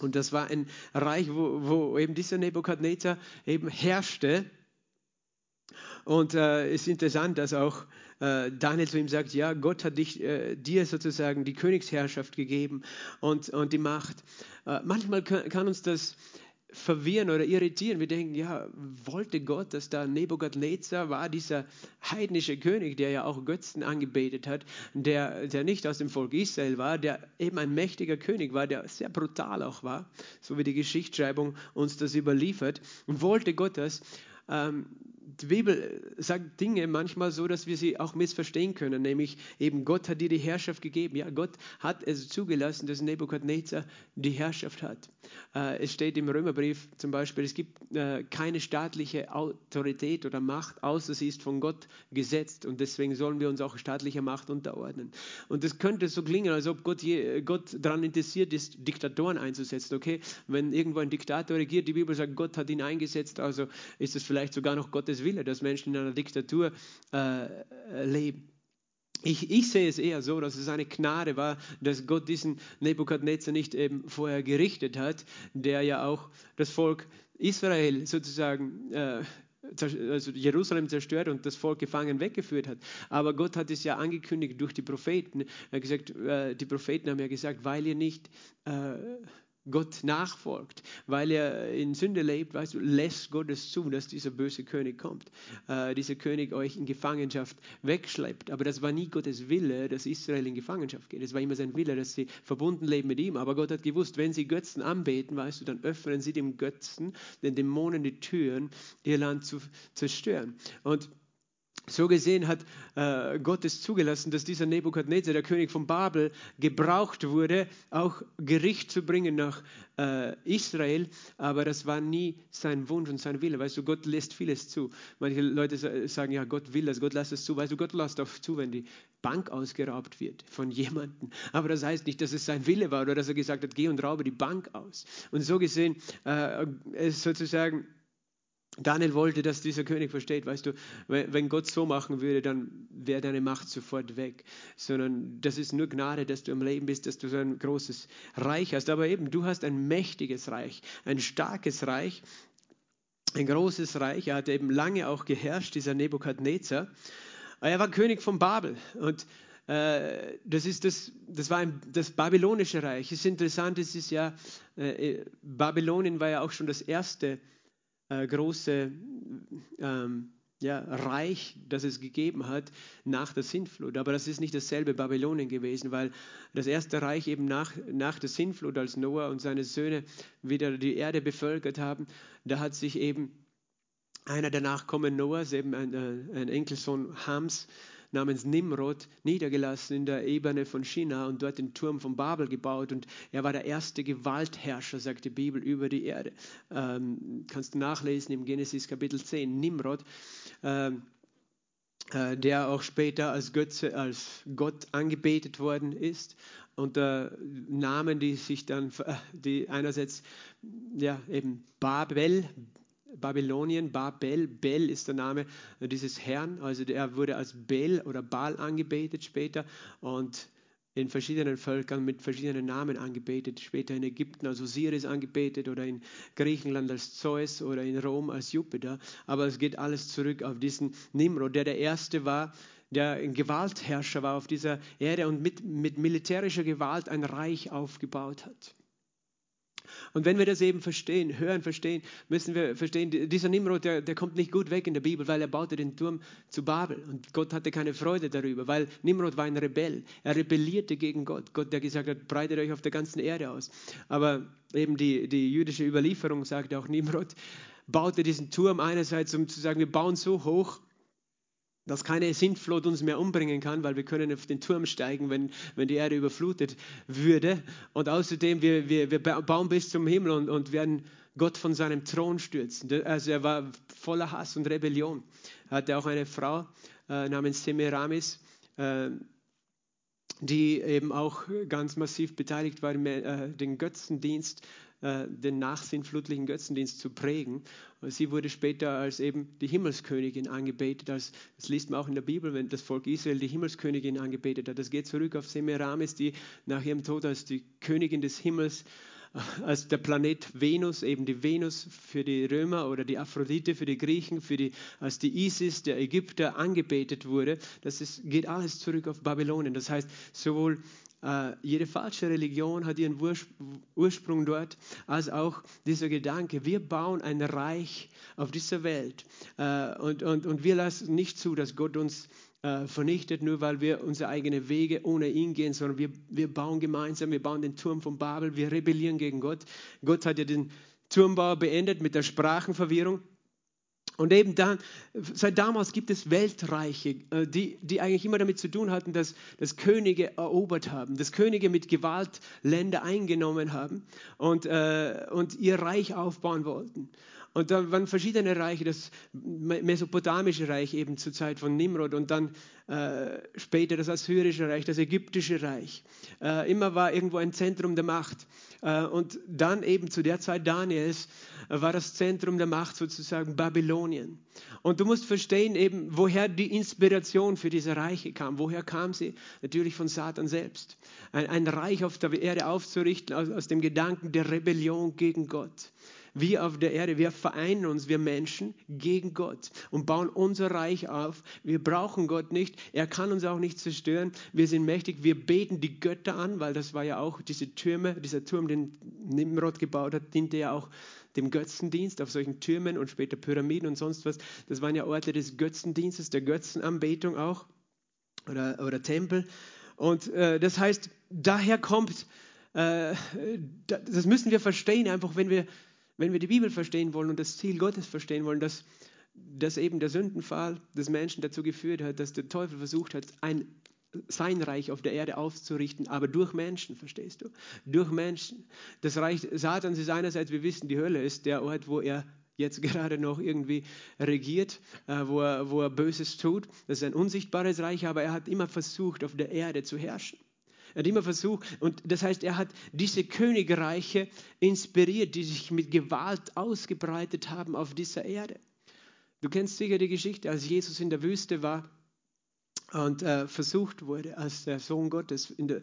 Und das war ein Reich, wo, wo eben dieser Nebukadnezar eben herrschte. Und äh, es ist interessant, dass auch äh, Daniel zu ihm sagt, ja, Gott hat dich, äh, dir sozusagen die Königsherrschaft gegeben und, und die Macht. Äh, manchmal kann, kann uns das verwirren oder irritieren. Wir denken, ja, wollte Gott, dass da Nebukadnezar war, dieser heidnische König, der ja auch Götzen angebetet hat, der, der nicht aus dem Volk Israel war, der eben ein mächtiger König war, der sehr brutal auch war, so wie die Geschichtsschreibung uns das überliefert. wollte Gott das? Ähm, die Bibel sagt Dinge manchmal so, dass wir sie auch missverstehen können, nämlich eben Gott hat dir die Herrschaft gegeben. Ja, Gott hat es zugelassen, dass Nebukadnezar die Herrschaft hat. Äh, es steht im Römerbrief zum Beispiel, es gibt äh, keine staatliche Autorität oder Macht, außer sie ist von Gott gesetzt und deswegen sollen wir uns auch staatlicher Macht unterordnen. Und das könnte so klingen, als ob Gott, je, Gott daran interessiert ist, Diktatoren einzusetzen. Okay, wenn irgendwo ein Diktator regiert, die Bibel sagt, Gott hat ihn eingesetzt, also ist es vielleicht sogar noch Gottes Wille, dass Menschen in einer Diktatur äh, leben. Ich, ich, sehe es eher so, dass es eine Gnade war, dass Gott diesen Nebukadnezar nicht eben vorher gerichtet hat, der ja auch das Volk Israel sozusagen äh, also Jerusalem zerstört und das Volk gefangen weggeführt hat. Aber Gott hat es ja angekündigt durch die Propheten. Er hat gesagt, äh, die Propheten haben ja gesagt, weil ihr nicht äh, Gott nachfolgt, weil er in Sünde lebt, weißt du, lässt Gott es zu, dass dieser böse König kommt, äh, dieser König euch in Gefangenschaft wegschleppt. Aber das war nie Gottes Wille, dass Israel in Gefangenschaft geht. Es war immer sein Wille, dass sie verbunden leben mit ihm. Aber Gott hat gewusst, wenn sie Götzen anbeten, weißt du, dann öffnen sie dem Götzen, den Dämonen die Türen, ihr Land zu zerstören. Und so gesehen hat äh, Gott es zugelassen, dass dieser Nebukadnezar, der König von Babel, gebraucht wurde, auch Gericht zu bringen nach äh, Israel. Aber das war nie sein Wunsch und sein Wille. Weißt du, Gott lässt vieles zu. Manche Leute sagen, ja, Gott will das, Gott lässt es zu. Weißt du, Gott lässt auch zu, wenn die Bank ausgeraubt wird von jemandem. Aber das heißt nicht, dass es sein Wille war oder dass er gesagt hat, geh und raube die Bank aus. Und so gesehen äh, ist sozusagen Daniel wollte, dass dieser König versteht, weißt du, wenn Gott so machen würde, dann wäre deine Macht sofort weg. Sondern das ist nur Gnade, dass du am Leben bist, dass du so ein großes Reich hast. Aber eben, du hast ein mächtiges Reich, ein starkes Reich, ein großes Reich. Er hat eben lange auch geherrscht, dieser Nebukadnezar. Er war König von Babel und äh, das, ist das, das war ein, das babylonische Reich. Es ist interessant, es ist ja, äh, Babylonien war ja auch schon das erste äh, große ähm, ja, Reich, das es gegeben hat nach der Sintflut. Aber das ist nicht dasselbe Babylonien gewesen, weil das erste Reich eben nach, nach der Sintflut, als Noah und seine Söhne wieder die Erde bevölkert haben, da hat sich eben einer der Nachkommen Noahs, eben ein, äh, ein Enkelsohn Hams, namens Nimrod niedergelassen in der Ebene von China und dort den Turm von Babel gebaut. Und er war der erste Gewaltherrscher, sagt die Bibel, über die Erde. Ähm, kannst du nachlesen im Genesis Kapitel 10. Nimrod. Ähm, äh, der auch später als Götze, als Gott angebetet worden ist unter Namen, die sich dann, äh, die einerseits ja eben Babel, Babylonien, Babel, Bel ist der Name dieses Herrn, also er wurde als Bel oder Baal angebetet später und in verschiedenen Völkern mit verschiedenen Namen angebetet, später in Ägypten als Osiris angebetet oder in Griechenland als Zeus oder in Rom als Jupiter. Aber es geht alles zurück auf diesen Nimrod, der der Erste war, der ein Gewaltherrscher war auf dieser Erde und mit, mit militärischer Gewalt ein Reich aufgebaut hat. Und wenn wir das eben verstehen, hören, verstehen, müssen wir verstehen, dieser Nimrod, der, der kommt nicht gut weg in der Bibel, weil er baute den Turm zu Babel. Und Gott hatte keine Freude darüber, weil Nimrod war ein Rebell. Er rebellierte gegen Gott. Gott, der gesagt hat, breitet euch auf der ganzen Erde aus. Aber eben die, die jüdische Überlieferung sagt auch, Nimrod baute diesen Turm einerseits, um zu sagen, wir bauen so hoch, dass keine Sintflut uns mehr umbringen kann, weil wir können auf den Turm steigen, wenn, wenn die Erde überflutet würde. Und außerdem, wir, wir, wir bauen bis zum Himmel und, und werden Gott von seinem Thron stürzen. Also er war voller Hass und Rebellion. Er hatte auch eine Frau äh, namens Semiramis, äh, die eben auch ganz massiv beteiligt war äh, den Götzendienst äh, den nachsinnflutlichen Götzendienst zu prägen. Sie wurde später als eben die Himmelskönigin angebetet. Als, das liest man auch in der Bibel, wenn das Volk Israel die Himmelskönigin angebetet hat. Das geht zurück auf Semiramis, die nach ihrem Tod als die Königin des Himmels als der Planet Venus, eben die Venus für die Römer oder die Aphrodite für die Griechen, für die, als die Isis der Ägypter angebetet wurde. Das ist, geht alles zurück auf Babylonien. Das heißt, sowohl äh, jede falsche Religion hat ihren Ursprung dort, als auch dieser Gedanke, wir bauen ein Reich auf dieser Welt äh, und, und, und wir lassen nicht zu, dass Gott uns äh, vernichtet, nur weil wir unsere eigenen Wege ohne ihn gehen, sondern wir, wir bauen gemeinsam, wir bauen den Turm von Babel, wir rebellieren gegen Gott. Gott hat ja den Turmbau beendet mit der Sprachenverwirrung. Und eben dann, seit damals gibt es Weltreiche, äh, die, die eigentlich immer damit zu tun hatten, dass, dass Könige erobert haben, dass Könige mit Gewalt Länder eingenommen haben und, äh, und ihr Reich aufbauen wollten. Und da waren verschiedene Reiche, das mesopotamische Reich eben zur Zeit von Nimrod und dann äh, später das assyrische Reich, das ägyptische Reich. Äh, immer war irgendwo ein Zentrum der Macht. Äh, und dann eben zu der Zeit Daniels äh, war das Zentrum der Macht sozusagen Babylonien. Und du musst verstehen eben, woher die Inspiration für diese Reiche kam. Woher kam sie? Natürlich von Satan selbst. Ein, ein Reich auf der Erde aufzurichten aus, aus dem Gedanken der Rebellion gegen Gott wir auf der Erde, wir vereinen uns, wir Menschen, gegen Gott und bauen unser Reich auf. Wir brauchen Gott nicht. Er kann uns auch nicht zerstören. Wir sind mächtig. Wir beten die Götter an, weil das war ja auch diese Türme, dieser Turm, den Nimrod gebaut hat, diente ja auch dem Götzendienst auf solchen Türmen und später Pyramiden und sonst was. Das waren ja Orte des Götzendienstes, der Götzenanbetung auch oder, oder Tempel. Und äh, das heißt, daher kommt, äh, das müssen wir verstehen, einfach wenn wir wenn wir die Bibel verstehen wollen und das Ziel Gottes verstehen wollen, dass, dass eben der Sündenfall des Menschen dazu geführt hat, dass der Teufel versucht hat, ein, sein Reich auf der Erde aufzurichten, aber durch Menschen, verstehst du? Durch Menschen. Das Reich Satans ist einerseits, wir wissen, die Hölle ist der Ort, wo er jetzt [LAUGHS] gerade noch irgendwie regiert, äh, wo, er, wo er Böses tut. Das ist ein unsichtbares Reich, aber er hat immer versucht, auf der Erde zu herrschen. Er hat immer versucht, und das heißt, er hat diese Königreiche inspiriert, die sich mit Gewalt ausgebreitet haben auf dieser Erde. Du kennst sicher die Geschichte, als Jesus in der Wüste war und äh, versucht wurde, als der Sohn Gottes in, der,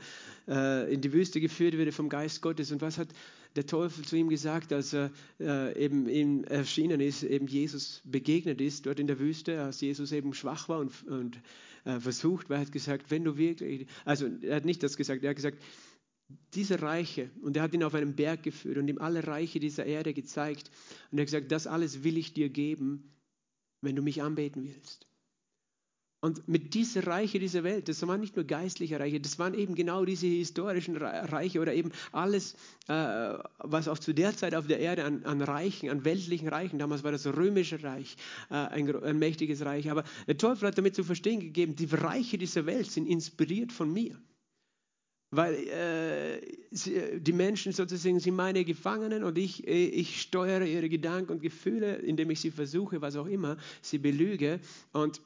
äh, in, die Wüste geführt wurde vom Geist Gottes. Und was hat der Teufel zu ihm gesagt, als er äh, eben ihm erschienen ist, eben Jesus begegnet ist, dort in der Wüste, als Jesus eben schwach war und, und äh, versucht, weil er hat gesagt, wenn du wirklich, also er hat nicht das gesagt, er hat gesagt, diese Reiche, und er hat ihn auf einen Berg geführt und ihm alle Reiche dieser Erde gezeigt. Und er hat gesagt, das alles will ich dir geben, wenn du mich anbeten willst. Und mit dieser Reiche dieser Welt, das waren nicht nur geistliche Reiche, das waren eben genau diese historischen Reiche oder eben alles, äh, was auch zu der Zeit auf der Erde an, an, Reichen, an weltlichen Reichen, damals war das römische Reich, äh, ein, ein, mächtiges Reich, aber der Teufel hat damit zu verstehen gegeben, die Reiche dieser Welt sind inspiriert von mir. Weil äh, sie, die Menschen sozusagen sind meine Gefangenen und ich, ich steuere ihre Gedanken und Gefühle, indem ich sie versuche, was auch immer, sie belüge und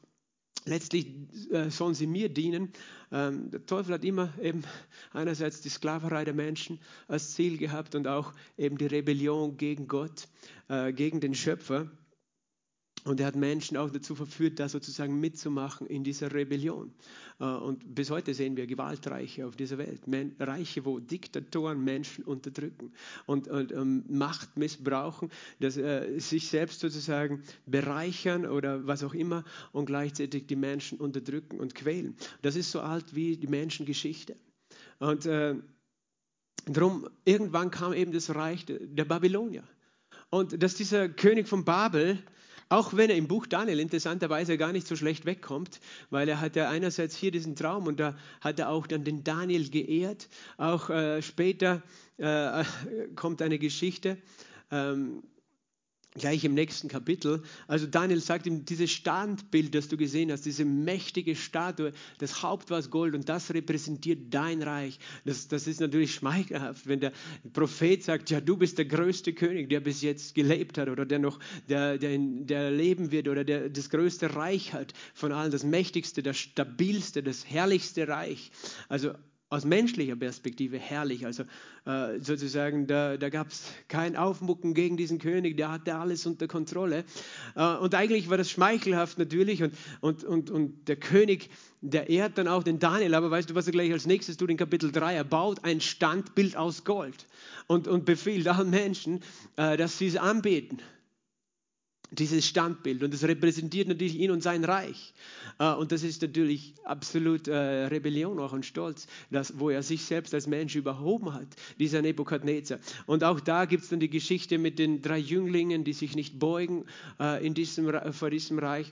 letztlich äh, sollen sie mir dienen. Ähm, der Teufel hat immer eben einerseits die Sklaverei der Menschen als Ziel gehabt und auch eben die Rebellion gegen Gott, äh, gegen den Schöpfer. Und er hat Menschen auch dazu verführt, da sozusagen mitzumachen in dieser Rebellion. Äh, und bis heute sehen wir Gewaltreiche auf dieser Welt. Reiche, wo Diktatoren Menschen unterdrücken und, und ähm, Macht missbrauchen, dass, äh, sich selbst sozusagen bereichern oder was auch immer und gleichzeitig die Menschen unterdrücken und quälen. Das ist so alt wie die Menschengeschichte. Und äh, darum, irgendwann kam eben das Reich der Babylonier. Und dass dieser König von Babel auch wenn er im Buch Daniel interessanterweise gar nicht so schlecht wegkommt, weil er hat ja einerseits hier diesen Traum und da hat er auch dann den Daniel geehrt. Auch äh, später äh, [LAUGHS] kommt eine Geschichte, ähm, gleich im nächsten Kapitel. Also Daniel sagt ihm, dieses Standbild, das du gesehen hast, diese mächtige Statue, das Haupt war Gold und das repräsentiert dein Reich. Das, das ist natürlich schmeichelhaft, wenn der Prophet sagt, ja, du bist der größte König, der bis jetzt gelebt hat oder der noch, der, der, der leben wird oder der das größte Reich hat von allen, das mächtigste, das stabilste, das herrlichste Reich. Also aus menschlicher Perspektive herrlich. Also äh, sozusagen, da, da gab es kein Aufmucken gegen diesen König, der hatte alles unter Kontrolle. Äh, und eigentlich war das schmeichelhaft natürlich. Und, und, und, und der König, der ehrt dann auch den Daniel. Aber weißt du, was er gleich als nächstes tut in Kapitel 3? Er baut ein Standbild aus Gold und, und befiehlt allen Menschen, äh, dass sie es anbeten. Dieses Standbild und das repräsentiert natürlich ihn und sein Reich. Äh, und das ist natürlich absolut äh, Rebellion auch und Stolz, dass, wo er sich selbst als Mensch überhoben hat, dieser Nebukadnezar. Und auch da gibt es dann die Geschichte mit den drei Jünglingen, die sich nicht beugen äh, in diesem, vor diesem Reich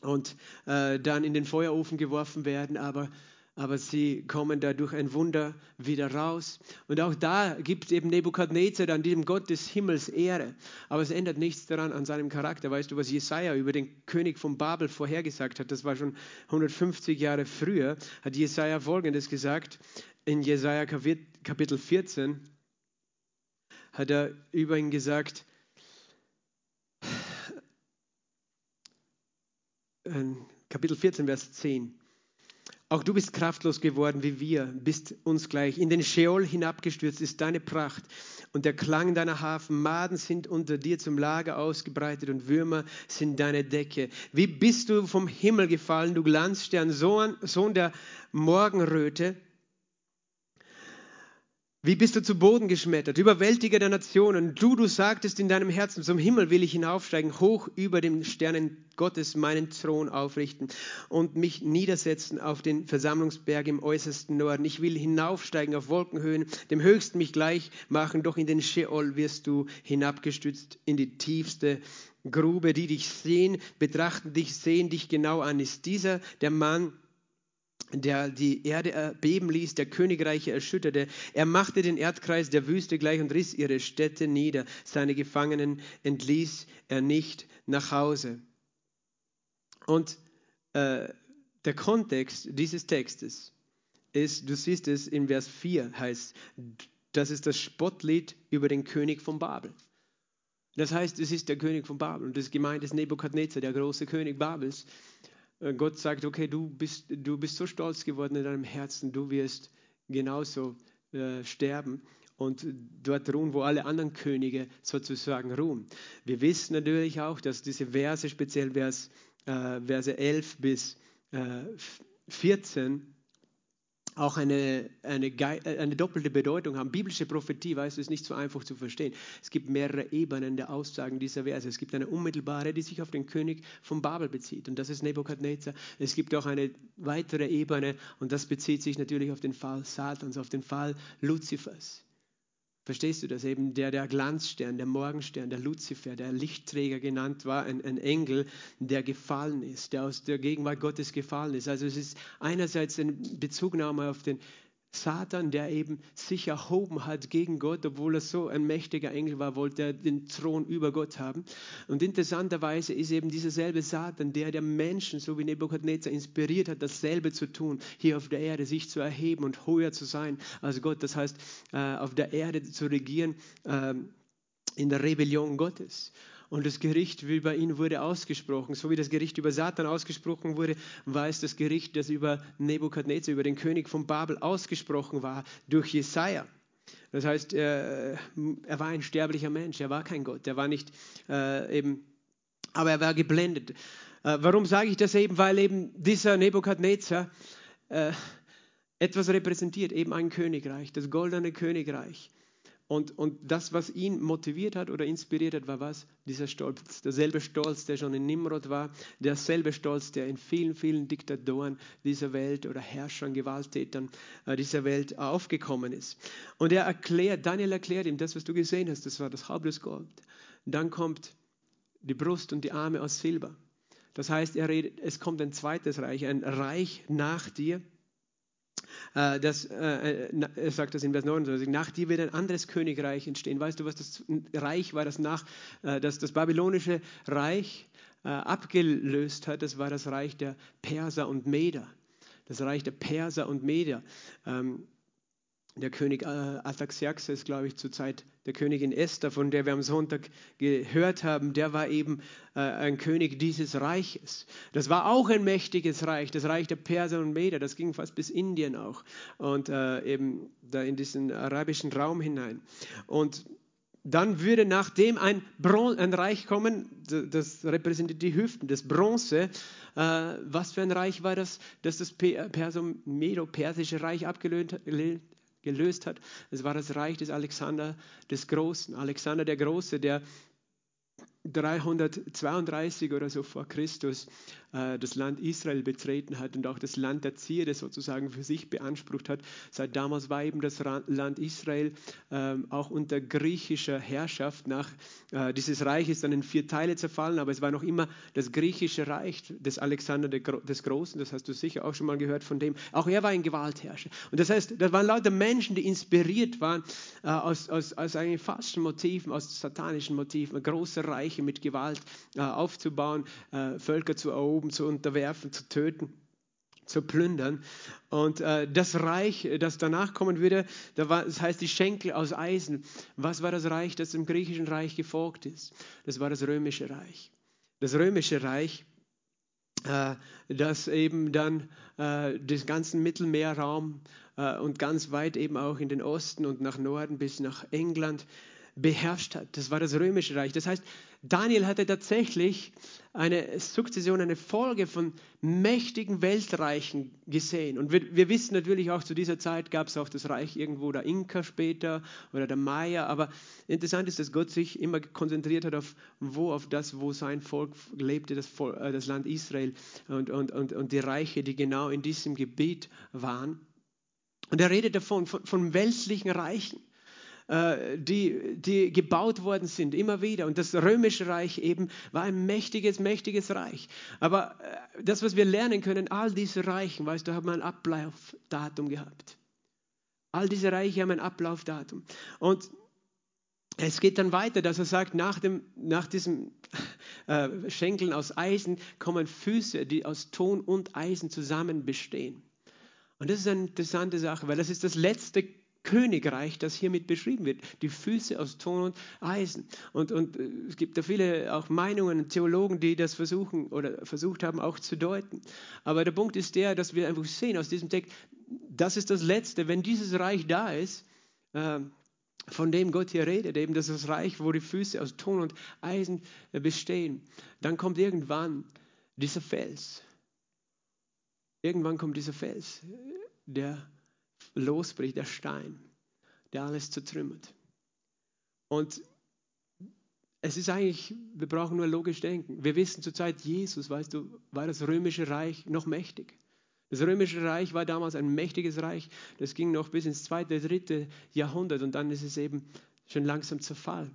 und dann in den Feuerofen geworfen werden, aber aber sie kommen da durch ein Wunder wieder raus. Und auch da gibt eben Nebukadnezar, an diesem Gott des Himmels Ehre. Aber es ändert nichts daran an seinem Charakter. Weißt du, was Jesaja über den König von Babel vorhergesagt hat? Das war schon 150 Jahre früher. Hat Jesaja Folgendes gesagt. In Jesaja Kapitel 14 hat er über ihn gesagt, Kapitel 14, Vers 10. Auch du bist kraftlos geworden wie wir, bist uns gleich. In den Scheol hinabgestürzt ist deine Pracht und der Klang deiner Hafen. Maden sind unter dir zum Lager ausgebreitet und Würmer sind deine Decke. Wie bist du vom Himmel gefallen, du Glanzstern, Sohn, Sohn der Morgenröte? Wie bist du zu Boden geschmettert, Überwältiger der Nationen? Du, du sagtest in deinem Herzen, zum Himmel will ich hinaufsteigen, hoch über den Sternen Gottes meinen Thron aufrichten und mich niedersetzen auf den Versammlungsberg im äußersten Norden. Ich will hinaufsteigen auf Wolkenhöhen, dem Höchsten mich gleich machen, doch in den Sheol wirst du hinabgestützt in die tiefste Grube. Die dich sehen, betrachten dich, sehen dich genau an. Ist dieser der Mann, der die Erde erbeben ließ, der Königreiche erschütterte. Er machte den Erdkreis der Wüste gleich und riss ihre Städte nieder. Seine Gefangenen entließ er nicht nach Hause. Und äh, der Kontext dieses Textes ist, du siehst es in Vers 4, heißt, das ist das Spottlied über den König von Babel. Das heißt, es ist der König von Babel und das gemeint ist Nebukadnezar, der große König Babels. Äh, Gott sagt, okay, du bist, du bist so stolz geworden in deinem Herzen, du wirst genauso äh, sterben und dort ruhen, wo alle anderen Könige sozusagen ruhen. Wir wissen natürlich auch, dass diese Verse, speziell Vers, äh, Verse 11 bis äh, 14, auch eine, eine, äh, eine, doppelte Bedeutung haben. Biblische Prophetie, weißt du, ist nicht so einfach zu verstehen. Es gibt mehrere Ebenen der Aussagen dieser Verse. Es gibt eine unmittelbare, die sich auf den König von Babel bezieht, und das ist Nebukadnezar. Es gibt auch eine weitere Ebene, und das bezieht sich natürlich auf den Fall Satans, auf den Fall Luzifers. Verstehst du das? Eben der, der Glanzstern, der Morgenstern, der Luzifer, der Lichtträger genannt war, ein, ein Engel, der gefallen ist, der aus der Gegenwart Gottes gefallen ist. Also es ist einerseits eine Bezugnahme auf den Satan, der eben sich erhoben hat gegen Gott, obwohl er so ein mächtiger Engel war, wollte er den Thron über Gott haben. Und interessanterweise ist eben dieser selbe Satan, der der Menschen, so wie Nebuchadnezzar, inspiriert hat, dasselbe zu tun, hier auf der Erde, sich zu erheben und höher zu sein als Gott. Das heißt, äh, auf der Erde zu regieren ähm, in der Rebellion Gottes. Und das Gericht über ihn wurde ausgesprochen. So wie das Gericht über Satan ausgesprochen wurde, war es das Gericht, das über Nebukadnezar, über den König von Babel ausgesprochen war, durch Jesaja. Das heißt, er, er war ein sterblicher Mensch, er war kein Gott, er war nicht äh, eben, aber er war geblendet. Äh, warum sage ich das eben? Weil eben dieser Nebukadnezar äh, etwas repräsentiert, eben ein Königreich, das goldene Königreich. Und, und das, was ihn motiviert hat oder inspiriert hat, war was? Dieser Stolz. Derselbe Stolz, der schon in Nimrod war, derselbe Stolz, der in vielen, vielen Diktatoren dieser Welt oder Herrschern, Gewalttätern äh, dieser Welt aufgekommen ist. Und er erklärt, Daniel erklärt ihm, das, was du gesehen hast, das war das Haupt Gold. Dann kommt die Brust und die Arme aus Silber. Das heißt, er redet, es kommt ein zweites Reich, ein Reich nach dir äh, das, äh, er sagt das in Vers 29, nach dir wird ein anderes Königreich entstehen. Weißt du, was das Reich war, das nach, äh, das, das babylonische Reich abgelöst hat? Das war das Reich der Perser und Meder. Das Reich der Perser und Meder. Ähm, der König äh, Artaxerxes, glaube ich, zur Zeit der Königin Esther, von der wir am Sonntag gehört haben, der war eben äh, ein König dieses Reiches. Das war auch ein mächtiges Reich, das Reich der Perser und Meder, das ging fast bis Indien auch und äh, eben da in diesen arabischen Raum hinein. Und dann würde nachdem ein, Bron ein Reich kommen, das repräsentiert die Hüften, das Bronze. Äh, was für ein Reich war das, dass das Perso-Medo-Persische Reich abgelehnt, gelöst hat. Es war das Reich des Alexander des Großen. Alexander der Große, der 332 oder so vor Christus äh, das Land Israel betreten hat und auch das Land der Zierde sozusagen für sich beansprucht hat. Seit damals war eben das Land Israel äh, auch unter griechischer Herrschaft. Nach, äh, dieses Reich ist dann in vier Teile zerfallen, aber es war noch immer das griechische Reich des Alexander des Großen. Das hast du sicher auch schon mal gehört von dem. Auch er war ein Gewaltherrscher. Und das heißt, das waren lauter Menschen, die inspiriert waren äh, aus, aus, aus eigentlich falschen Motiven, aus satanischen Motiven, große Reiche mit Gewalt äh, aufzubauen, äh, Völker zu erobern zu unterwerfen, zu töten, zu plündern. Und äh, das Reich, das danach kommen würde, da war, das heißt die Schenkel aus Eisen. Was war das Reich, das dem griechischen Reich gefolgt ist? Das war das römische Reich. Das römische Reich, äh, das eben dann äh, den ganzen Mittelmeerraum äh, und ganz weit eben auch in den Osten und nach Norden bis nach England beherrscht hat. Das war das römische Reich. Das heißt, Daniel hatte tatsächlich eine Sukzession, eine Folge von mächtigen Weltreichen gesehen. Und wir, wir wissen natürlich auch, zu dieser Zeit gab es auch das Reich irgendwo der Inka später oder der Maya. Aber interessant ist, dass Gott sich immer konzentriert hat auf wo, auf das, wo sein Volk lebte, das, Volk, äh, das Land Israel und, und, und, und die Reiche, die genau in diesem Gebiet waren. Und er redet davon, von, von weltlichen Reichen. Äh, die, die gebaut worden sind, immer wieder. Und das Römische Reich eben war ein mächtiges, mächtiges Reich. Aber äh, das, was wir lernen können, all diese Reichen, weißt du, haben ein Ablaufdatum gehabt. All diese Reiche haben ein Ablaufdatum. Und es geht dann weiter, dass er sagt, nach, dem, nach diesem [LAUGHS] äh, Schenkeln aus Eisen kommen Füße, die aus Ton und Eisen zusammen bestehen. Und das ist eine interessante Sache, weil das ist das letzte Königreich, das hiermit beschrieben wird. Die Füße aus Ton und Eisen. Und, und äh, es gibt da viele auch Meinungen Theologen, die das versuchen oder versucht haben auch zu deuten. Aber der Punkt ist der, dass wir einfach sehen aus diesem Text, das ist das Letzte. Wenn dieses Reich da ist, äh, von dem Gott hier redet, eben das ist das Reich, wo die Füße aus Ton und Eisen äh, bestehen, dann kommt irgendwann dieser Fels. Irgendwann kommt dieser Fels, der losbricht, der Stein, der alles zertrümmert. Und es ist eigentlich, wir brauchen nur logisch denken. Wir wissen zur Zeit Jesus, weißt du, war das römische Reich noch mächtig. Das römische Reich war damals ein mächtiges Reich. Das ging noch bis ins zweite, dritte Jahrhundert und dann ist es eben schon langsam zerfallen.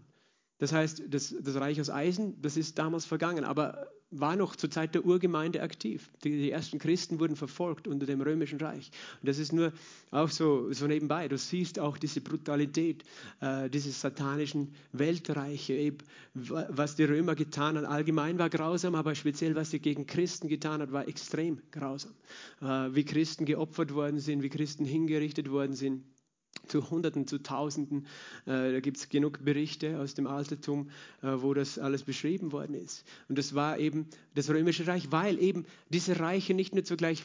Das heißt, das, das Reich aus Eisen, das ist damals vergangen. Aber war noch zur Zeit der Urgemeinde aktiv. Die, die, ersten Christen wurden verfolgt unter dem römischen Reich. Und das ist nur auch so, so nebenbei. Du siehst auch diese Brutalität äh, dieses satanischen Weltreiche, eben, was die Römer getan haben. Allgemein war grausam, aber speziell was sie gegen Christen getan hat, war extrem grausam. Äh, wie Christen geopfert worden sind, wie Christen hingerichtet worden sind zu Hunderten, zu Tausenden. Äh, da gibt es genug Berichte aus dem Altertum, äh, wo das alles beschrieben worden ist. Und das war eben das Römische Reich, weil eben diese Reiche nicht nur zugleich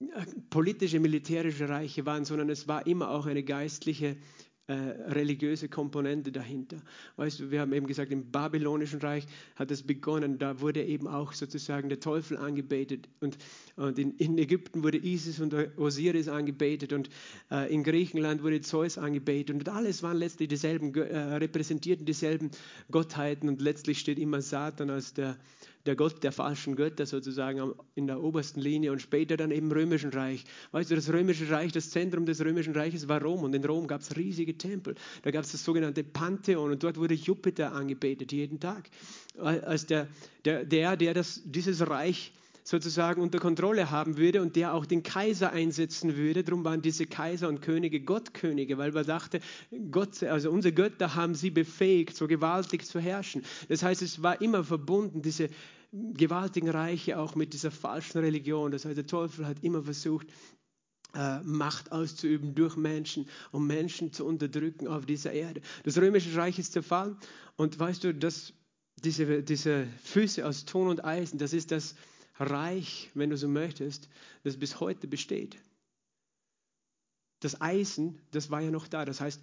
äh, politische, militärische Reiche waren, sondern es war immer auch eine geistliche äh, religiöse Komponente dahinter. Weißt du, wir haben eben gesagt, im babylonischen Reich hat es begonnen, da wurde eben auch sozusagen der Teufel angebetet und, und in, in Ägypten wurde Isis und Osiris angebetet und äh, in Griechenland wurde Zeus angebetet und alles waren letztlich dieselben, äh, repräsentierten dieselben Gottheiten und letztlich steht immer Satan als der der Gott der falschen Götter sozusagen in der obersten Linie und später dann eben im Römischen Reich. Weißt du, das Römische Reich, das Zentrum des Römischen Reiches war Rom und in Rom gab es riesige Tempel. Da gab es das sogenannte Pantheon und dort wurde Jupiter angebetet jeden Tag. Als der, der, der, der das, dieses Reich sozusagen unter Kontrolle haben würde und der auch den Kaiser einsetzen würde. Darum waren diese Kaiser und Könige Gottkönige, weil man dachte, Gott, also unsere Götter haben sie befähigt, so gewaltig zu herrschen. Das heißt, es war immer verbunden, diese gewaltigen Reiche auch mit dieser falschen Religion. Das heißt, der Teufel hat immer versucht, äh, Macht auszuüben durch Menschen, um Menschen zu unterdrücken auf dieser Erde. Das römische Reich ist zerfallen und weißt du, dass diese, diese Füße aus Ton und Eisen, das ist das Reich, wenn du so möchtest, das bis heute besteht. Das Eisen, das war ja noch da. Das heißt,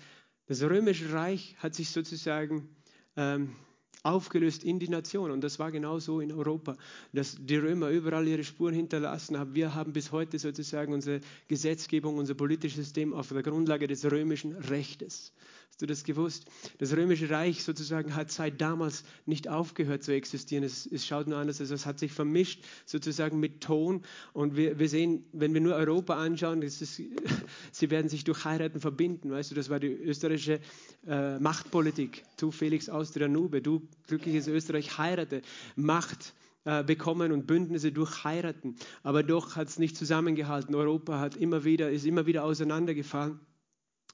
das römische Reich hat sich sozusagen ähm, aufgelöst in die Nation. Und das war genauso in Europa, dass die Römer überall ihre Spuren hinterlassen haben. Wir haben bis heute sozusagen unsere Gesetzgebung, unser politisches System auf der Grundlage des römischen Rechtes Hast du das gewusst? Das Römische Reich sozusagen hat seit damals nicht aufgehört zu existieren. Es, es schaut nur anders aus. Es hat sich vermischt sozusagen mit Ton. Und wir, wir sehen, wenn wir nur Europa anschauen, ist, [LAUGHS] sie werden sich durch Heiraten verbinden. Weißt du, das war die österreichische äh, Machtpolitik. Du Felix aus der Nube, du glückliches Österreich, heirate, Macht äh, bekommen und Bündnisse durch heiraten. Aber doch hat es nicht zusammengehalten. Europa hat immer wieder, ist immer wieder auseinandergefallen.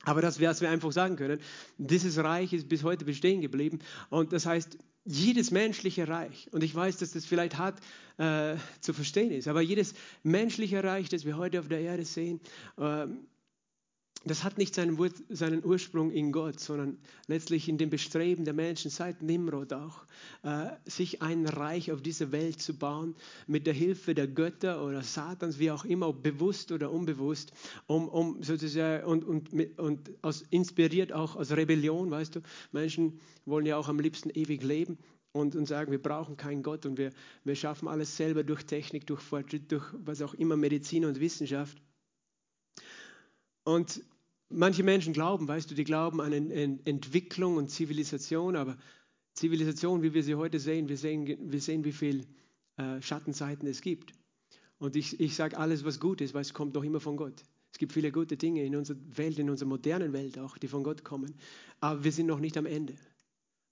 Aber das, was wir einfach sagen können, dieses Reich ist bis heute bestehen geblieben. Und das heißt, jedes menschliche Reich, und ich weiß, dass das vielleicht hart äh, zu verstehen ist, aber jedes menschliche Reich, das wir heute auf der Erde sehen, äh, das hat nicht seinen, seinen, Ursprung in Gott, sondern letztlich in dem Bestreben der Menschen seit Nimrod auch, äh, sich ein Reich auf dieser Welt zu bauen, mit der Hilfe der Götter oder Satans, wie auch immer, bewusst oder unbewusst, um, um sozusagen und, und, und aus, inspiriert auch aus Rebellion, weißt du, Menschen wollen ja auch am liebsten ewig leben und, und sagen, wir brauchen keinen Gott und wir, wir schaffen alles selber durch Technik, durch Fortschritt, durch was auch immer, Medizin und Wissenschaft. Und manche Menschen glauben, weißt du, die glauben an Entwicklung und Zivilisation, aber Zivilisation, wie wir sie heute sehen, wir sehen, wir sehen wie viele äh, Schattenseiten es gibt. Und ich, ich sage alles, was gut ist, weil es kommt doch immer von Gott. Es gibt viele gute Dinge in unserer Welt, in unserer modernen Welt auch, die von Gott kommen. Aber wir sind noch nicht am Ende.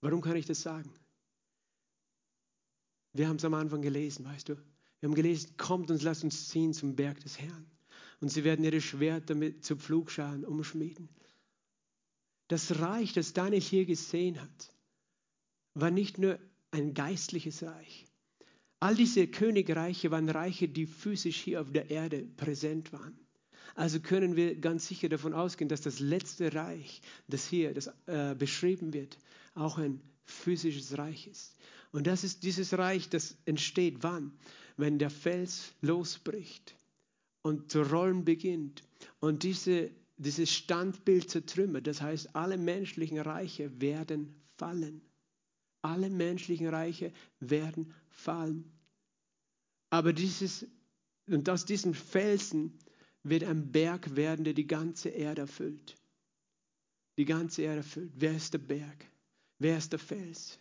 Warum kann ich das sagen? Wir haben es am Anfang gelesen, weißt du. Wir haben gelesen, kommt und lasst uns ziehen zum Berg des Herrn und sie werden ihre Schwerter mit, zu Pflugscharen umschmieden. Das Reich, das Daniel hier gesehen hat, war nicht nur ein geistliches Reich. All diese Königreiche waren Reiche, die physisch hier auf der Erde präsent waren. Also können wir ganz sicher davon ausgehen, dass das letzte Reich, das hier das, äh, beschrieben wird, auch ein physisches Reich ist. Und das ist dieses Reich, das entsteht wann? Wenn der Fels losbricht und zu rollen beginnt und diese, dieses Standbild zertrümmert. Das heißt, alle menschlichen Reiche werden fallen. Alle menschlichen Reiche werden fallen. Aber dieses, und aus diesem Felsen wird ein Berg werden, der die ganze Erde erfüllt. Die ganze Erde erfüllt. Wer ist der Berg? Wer ist der Fels?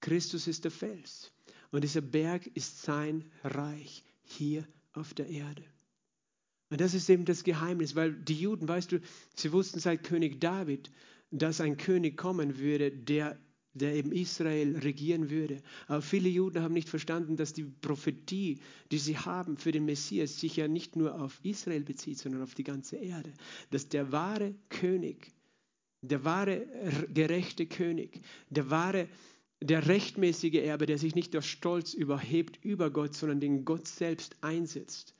Christus ist der Fels. Und dieser Berg ist sein Reich hier auf der Erde. Und das ist eben das Geheimnis, weil die Juden, weißt du, sie wussten seit König David, dass ein König kommen würde, der, der eben Israel regieren würde. Aber viele Juden haben nicht verstanden, dass die Prophetie, die sie haben für den Messias, sich ja nicht nur auf Israel bezieht, sondern auf die ganze Erde. Dass der wahre König, der wahre gerechte König, der wahre der rechtmäßige Erbe, der sich nicht durch Stolz überhebt über Gott, sondern den Gott selbst einsetzt,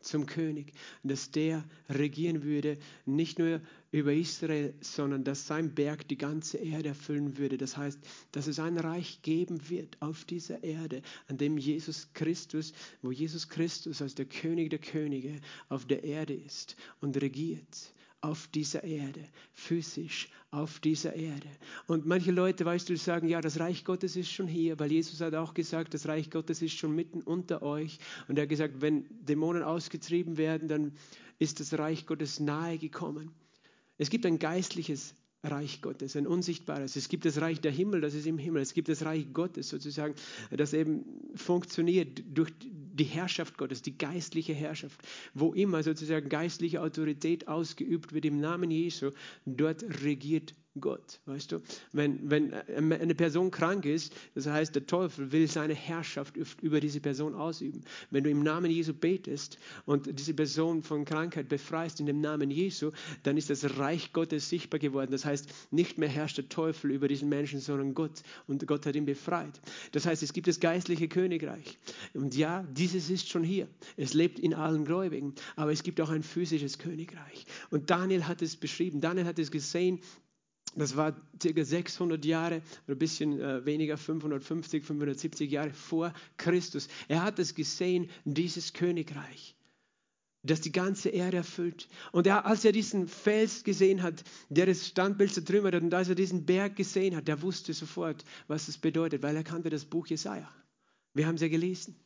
zum König, dass der regieren würde, nicht nur über Israel, sondern dass sein Berg die ganze Erde erfüllen würde. Das heißt, dass es ein Reich geben wird auf dieser Erde, an dem Jesus Christus, wo Jesus Christus als der König der Könige auf der Erde ist und regiert auf dieser Erde, physisch auf dieser Erde. Und manche Leute, weißt du, sagen, ja, das Reich Gottes ist schon hier, weil Jesus hat auch gesagt, das Reich Gottes ist schon mitten unter euch. Und er hat gesagt, wenn Dämonen ausgetrieben werden, dann ist das Reich Gottes nahe gekommen. Es gibt ein geistliches Reich Gottes, ein unsichtbares. Es gibt das Reich der Himmel, das ist im Himmel. Es gibt das Reich Gottes sozusagen, das eben funktioniert durch die Herrschaft Gottes, die geistliche Herrschaft. Wo immer sozusagen geistliche Autorität ausgeübt wird im Namen Jesu, dort regiert Gott, weißt du? Wenn, wenn eine Person krank ist, das heißt, der Teufel will seine Herrschaft über diese Person ausüben. Wenn du im Namen Jesu betest und diese Person von Krankheit befreist in dem Namen Jesu, dann ist das Reich Gottes sichtbar geworden. Das heißt, nicht mehr herrscht der Teufel über diesen Menschen, sondern Gott. Und Gott hat ihn befreit. Das heißt, es gibt das geistliche Königreich. Und ja, dieses ist schon hier. Es lebt in allen Gläubigen. Aber es gibt auch ein physisches Königreich. Und Daniel hat es beschrieben. Daniel hat es gesehen das war ca. 600 Jahre ein bisschen äh, weniger, 550, 570 Jahre vor Christus. Er hat es gesehen, dieses Königreich, das die ganze Erde erfüllt. Und er, als er diesen Fels gesehen hat, der das Standbild zertrümmert hat, und als er diesen Berg gesehen hat, der wusste sofort, was es bedeutet, weil er kannte das Buch Jesaja. Wir haben es ja gelesen.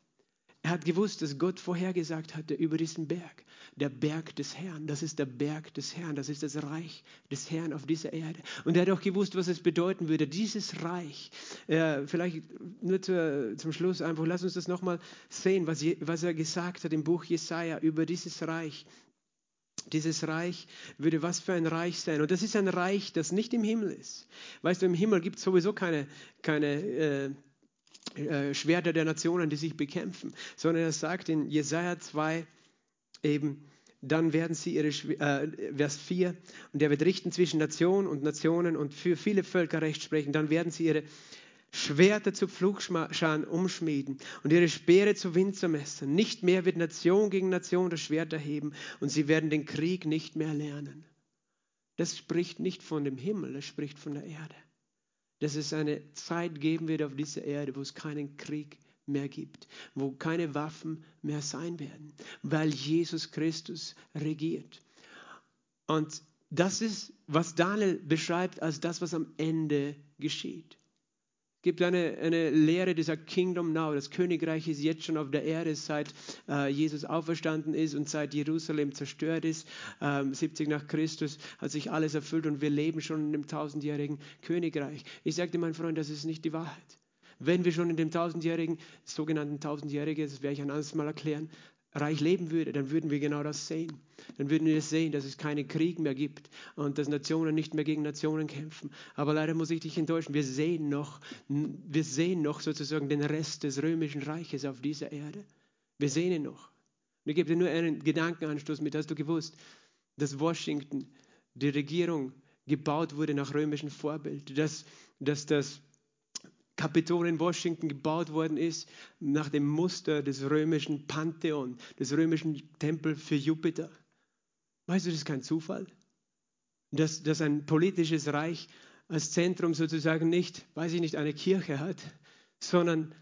Er hat gewusst, dass Gott vorhergesagt hatte über diesen Berg. Der Berg des Herrn, das ist der Berg des Herrn, das ist das Reich des Herrn auf dieser Erde. Und er hat auch gewusst, was es bedeuten würde. Dieses Reich, äh, vielleicht nur zu, zum Schluss einfach, lass uns das nochmal sehen, was, was er gesagt hat im Buch Jesaja über dieses Reich. Dieses Reich würde was für ein Reich sein. Und das ist ein Reich, das nicht im Himmel ist. Weißt du, im Himmel gibt es sowieso keine, keine äh, äh, Schwerter der Nationen, die sich bekämpfen, sondern er sagt in Jesaja 2 eben, dann werden sie ihre, äh, Vers 4, und er wird richten zwischen Nation und Nationen und für viele Völker Recht sprechen, dann werden sie ihre Schwerter zu Pflugscharen umschmieden und ihre Speere zu Winzermessern. Nicht mehr wird Nation gegen Nation das Schwert erheben und sie werden den Krieg nicht mehr lernen. Das spricht nicht von dem Himmel, das spricht von der Erde dass es eine Zeit geben wird auf dieser Erde, wo es keinen Krieg mehr gibt, wo keine Waffen mehr sein werden, weil Jesus Christus regiert. Und das ist, was Daniel beschreibt als das, was am Ende geschieht. Gibt eine, eine Lehre, die sagt Kingdom Now. Das Königreich ist jetzt schon auf der Erde, seit äh, Jesus auferstanden ist und seit Jerusalem zerstört ist. Ähm, 70 nach Christus hat sich alles erfüllt und wir leben schon in dem tausendjährigen Königreich. Ich sagte, mein Freund, das ist nicht die Wahrheit. Wenn wir schon in dem tausendjährigen, sogenannten tausendjährigen, das werde ich ein anderes Mal erklären, Reich leben würde, dann würden wir genau das sehen. Dann würden wir sehen, dass es keinen Krieg mehr gibt und dass Nationen nicht mehr gegen Nationen kämpfen. Aber leider muss ich dich enttäuschen. Wir sehen noch, wir sehen noch sozusagen den Rest des römischen Reiches auf dieser Erde. Wir sehen ihn noch. Und ich gebe dir nur einen Gedankenanstoß mit. Hast du gewusst, dass Washington, die Regierung, gebaut wurde nach römischem Vorbild? Dass, dass das Kapitol in Washington gebaut worden ist nach dem Muster des römischen Pantheon, des römischen Tempel für Jupiter. Weißt du, das ist kein Zufall, dass, dass ein politisches Reich als Zentrum sozusagen nicht, weiß ich nicht, eine Kirche hat, sondern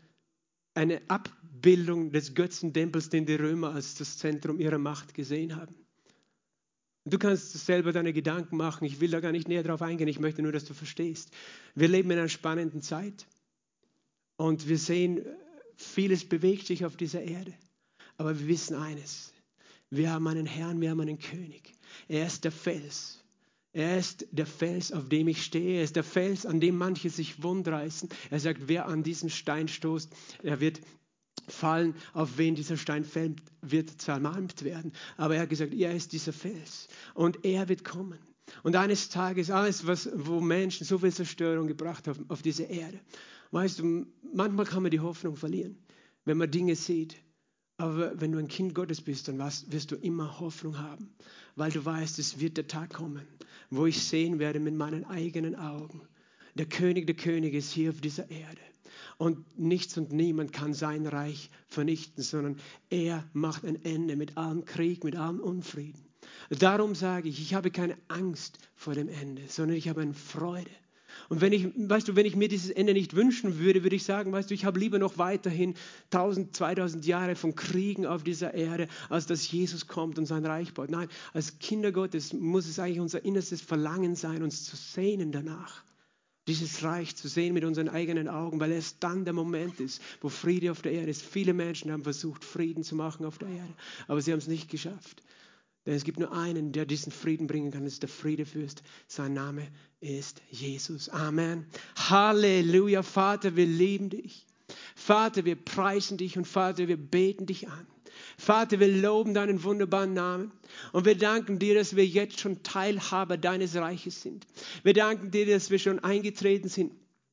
eine Abbildung des Götzentempels, den die Römer als das Zentrum ihrer Macht gesehen haben. Du kannst selber deine Gedanken machen. Ich will da gar nicht näher drauf eingehen. Ich möchte nur, dass du verstehst. Wir leben in einer spannenden Zeit. Und wir sehen, vieles bewegt sich auf dieser Erde. Aber wir wissen eines. Wir haben einen Herrn, wir haben einen König. Er ist der Fels. Er ist der Fels, auf dem ich stehe. Er ist der Fels, an dem manche sich wundreißen. Er sagt, wer an diesen Stein stoßt, er wird fallen, auf wen dieser Stein fällt, wird zermalmt werden. Aber er hat gesagt, er ist dieser Fels und er wird kommen. Und eines Tages, alles, was, wo Menschen so viel Zerstörung gebracht haben auf diese Erde, Weißt du, manchmal kann man die Hoffnung verlieren, wenn man Dinge sieht. Aber wenn du ein Kind Gottes bist, dann wirst du immer Hoffnung haben, weil du weißt, es wird der Tag kommen, wo ich sehen werde mit meinen eigenen Augen. Der König der Könige ist hier auf dieser Erde. Und nichts und niemand kann sein Reich vernichten, sondern er macht ein Ende mit allem Krieg, mit allem Unfrieden. Darum sage ich, ich habe keine Angst vor dem Ende, sondern ich habe eine Freude und wenn ich, weißt du, wenn ich mir dieses Ende nicht wünschen würde, würde ich sagen, weißt du, ich habe lieber noch weiterhin 1000, 2000 Jahre von Kriegen auf dieser Erde, als dass Jesus kommt und sein Reich baut. Nein, als Kinder Gottes muss es eigentlich unser innerstes Verlangen sein, uns zu sehnen danach dieses Reich zu sehen mit unseren eigenen Augen, weil es dann der Moment ist, wo Friede auf der Erde ist. Viele Menschen haben versucht, Frieden zu machen auf der Erde, aber sie haben es nicht geschafft. Denn es gibt nur einen, der diesen Frieden bringen kann, das ist der Friedefürst. Sein Name ist Jesus. Amen. Halleluja, Vater, wir lieben dich. Vater, wir preisen dich und Vater, wir beten dich an. Vater, wir loben deinen wunderbaren Namen und wir danken dir, dass wir jetzt schon Teilhaber deines Reiches sind. Wir danken dir, dass wir schon eingetreten sind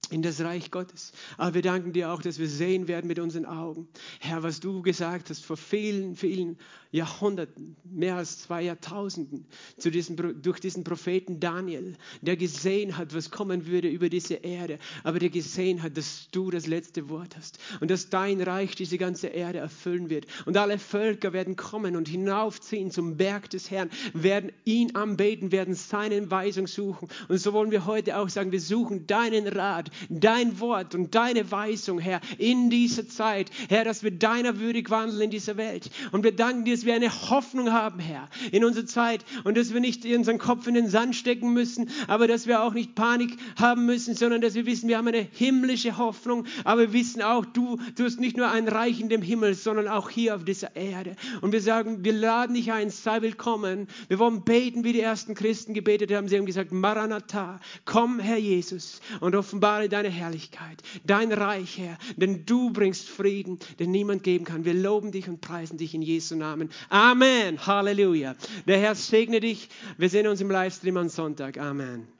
in das Reich Gottes. Aber wir danken dir auch, dass wir sehen werden mit unseren Augen. Herr, was du gesagt hast vor vielen, vielen Jahrhunderten, mehr als zwei Jahrtausenden, zu diesem, durch diesen Propheten Daniel, der gesehen hat, was kommen würde über diese Erde, aber der gesehen hat, dass du das letzte Wort hast und dass dein Reich diese ganze Erde erfüllen wird. Und alle Völker werden kommen und hinaufziehen zum Berg des Herrn, werden ihn anbeten, werden seine Weisung suchen. Und so wollen wir heute auch sagen, wir suchen deinen Rat, dein Wort und deine Weisung, Herr, in dieser Zeit. Herr, dass wir deiner würdig wandeln in dieser Welt. Und wir danken dir, dass wir eine Hoffnung haben, Herr, in unserer Zeit und dass wir nicht unseren Kopf in den Sand stecken müssen, aber dass wir auch nicht Panik haben müssen, sondern dass wir wissen, wir haben eine himmlische Hoffnung, aber wir wissen auch, du, hast nicht nur ein Reich in dem Himmel, sondern auch hier auf dieser Erde. Und wir sagen, wir laden dich ein, sei willkommen. Wir wollen beten, wie die ersten Christen gebetet haben. Sie haben gesagt, Maranatha, komm, Herr Jesus, und offenbare deine Herrlichkeit, dein Reich, Herr, denn du bringst Frieden, den niemand geben kann. Wir loben dich und preisen dich in Jesu Namen. Amen. Halleluja. Der Herr segne dich. Wir sehen uns im Livestream am Sonntag. Amen.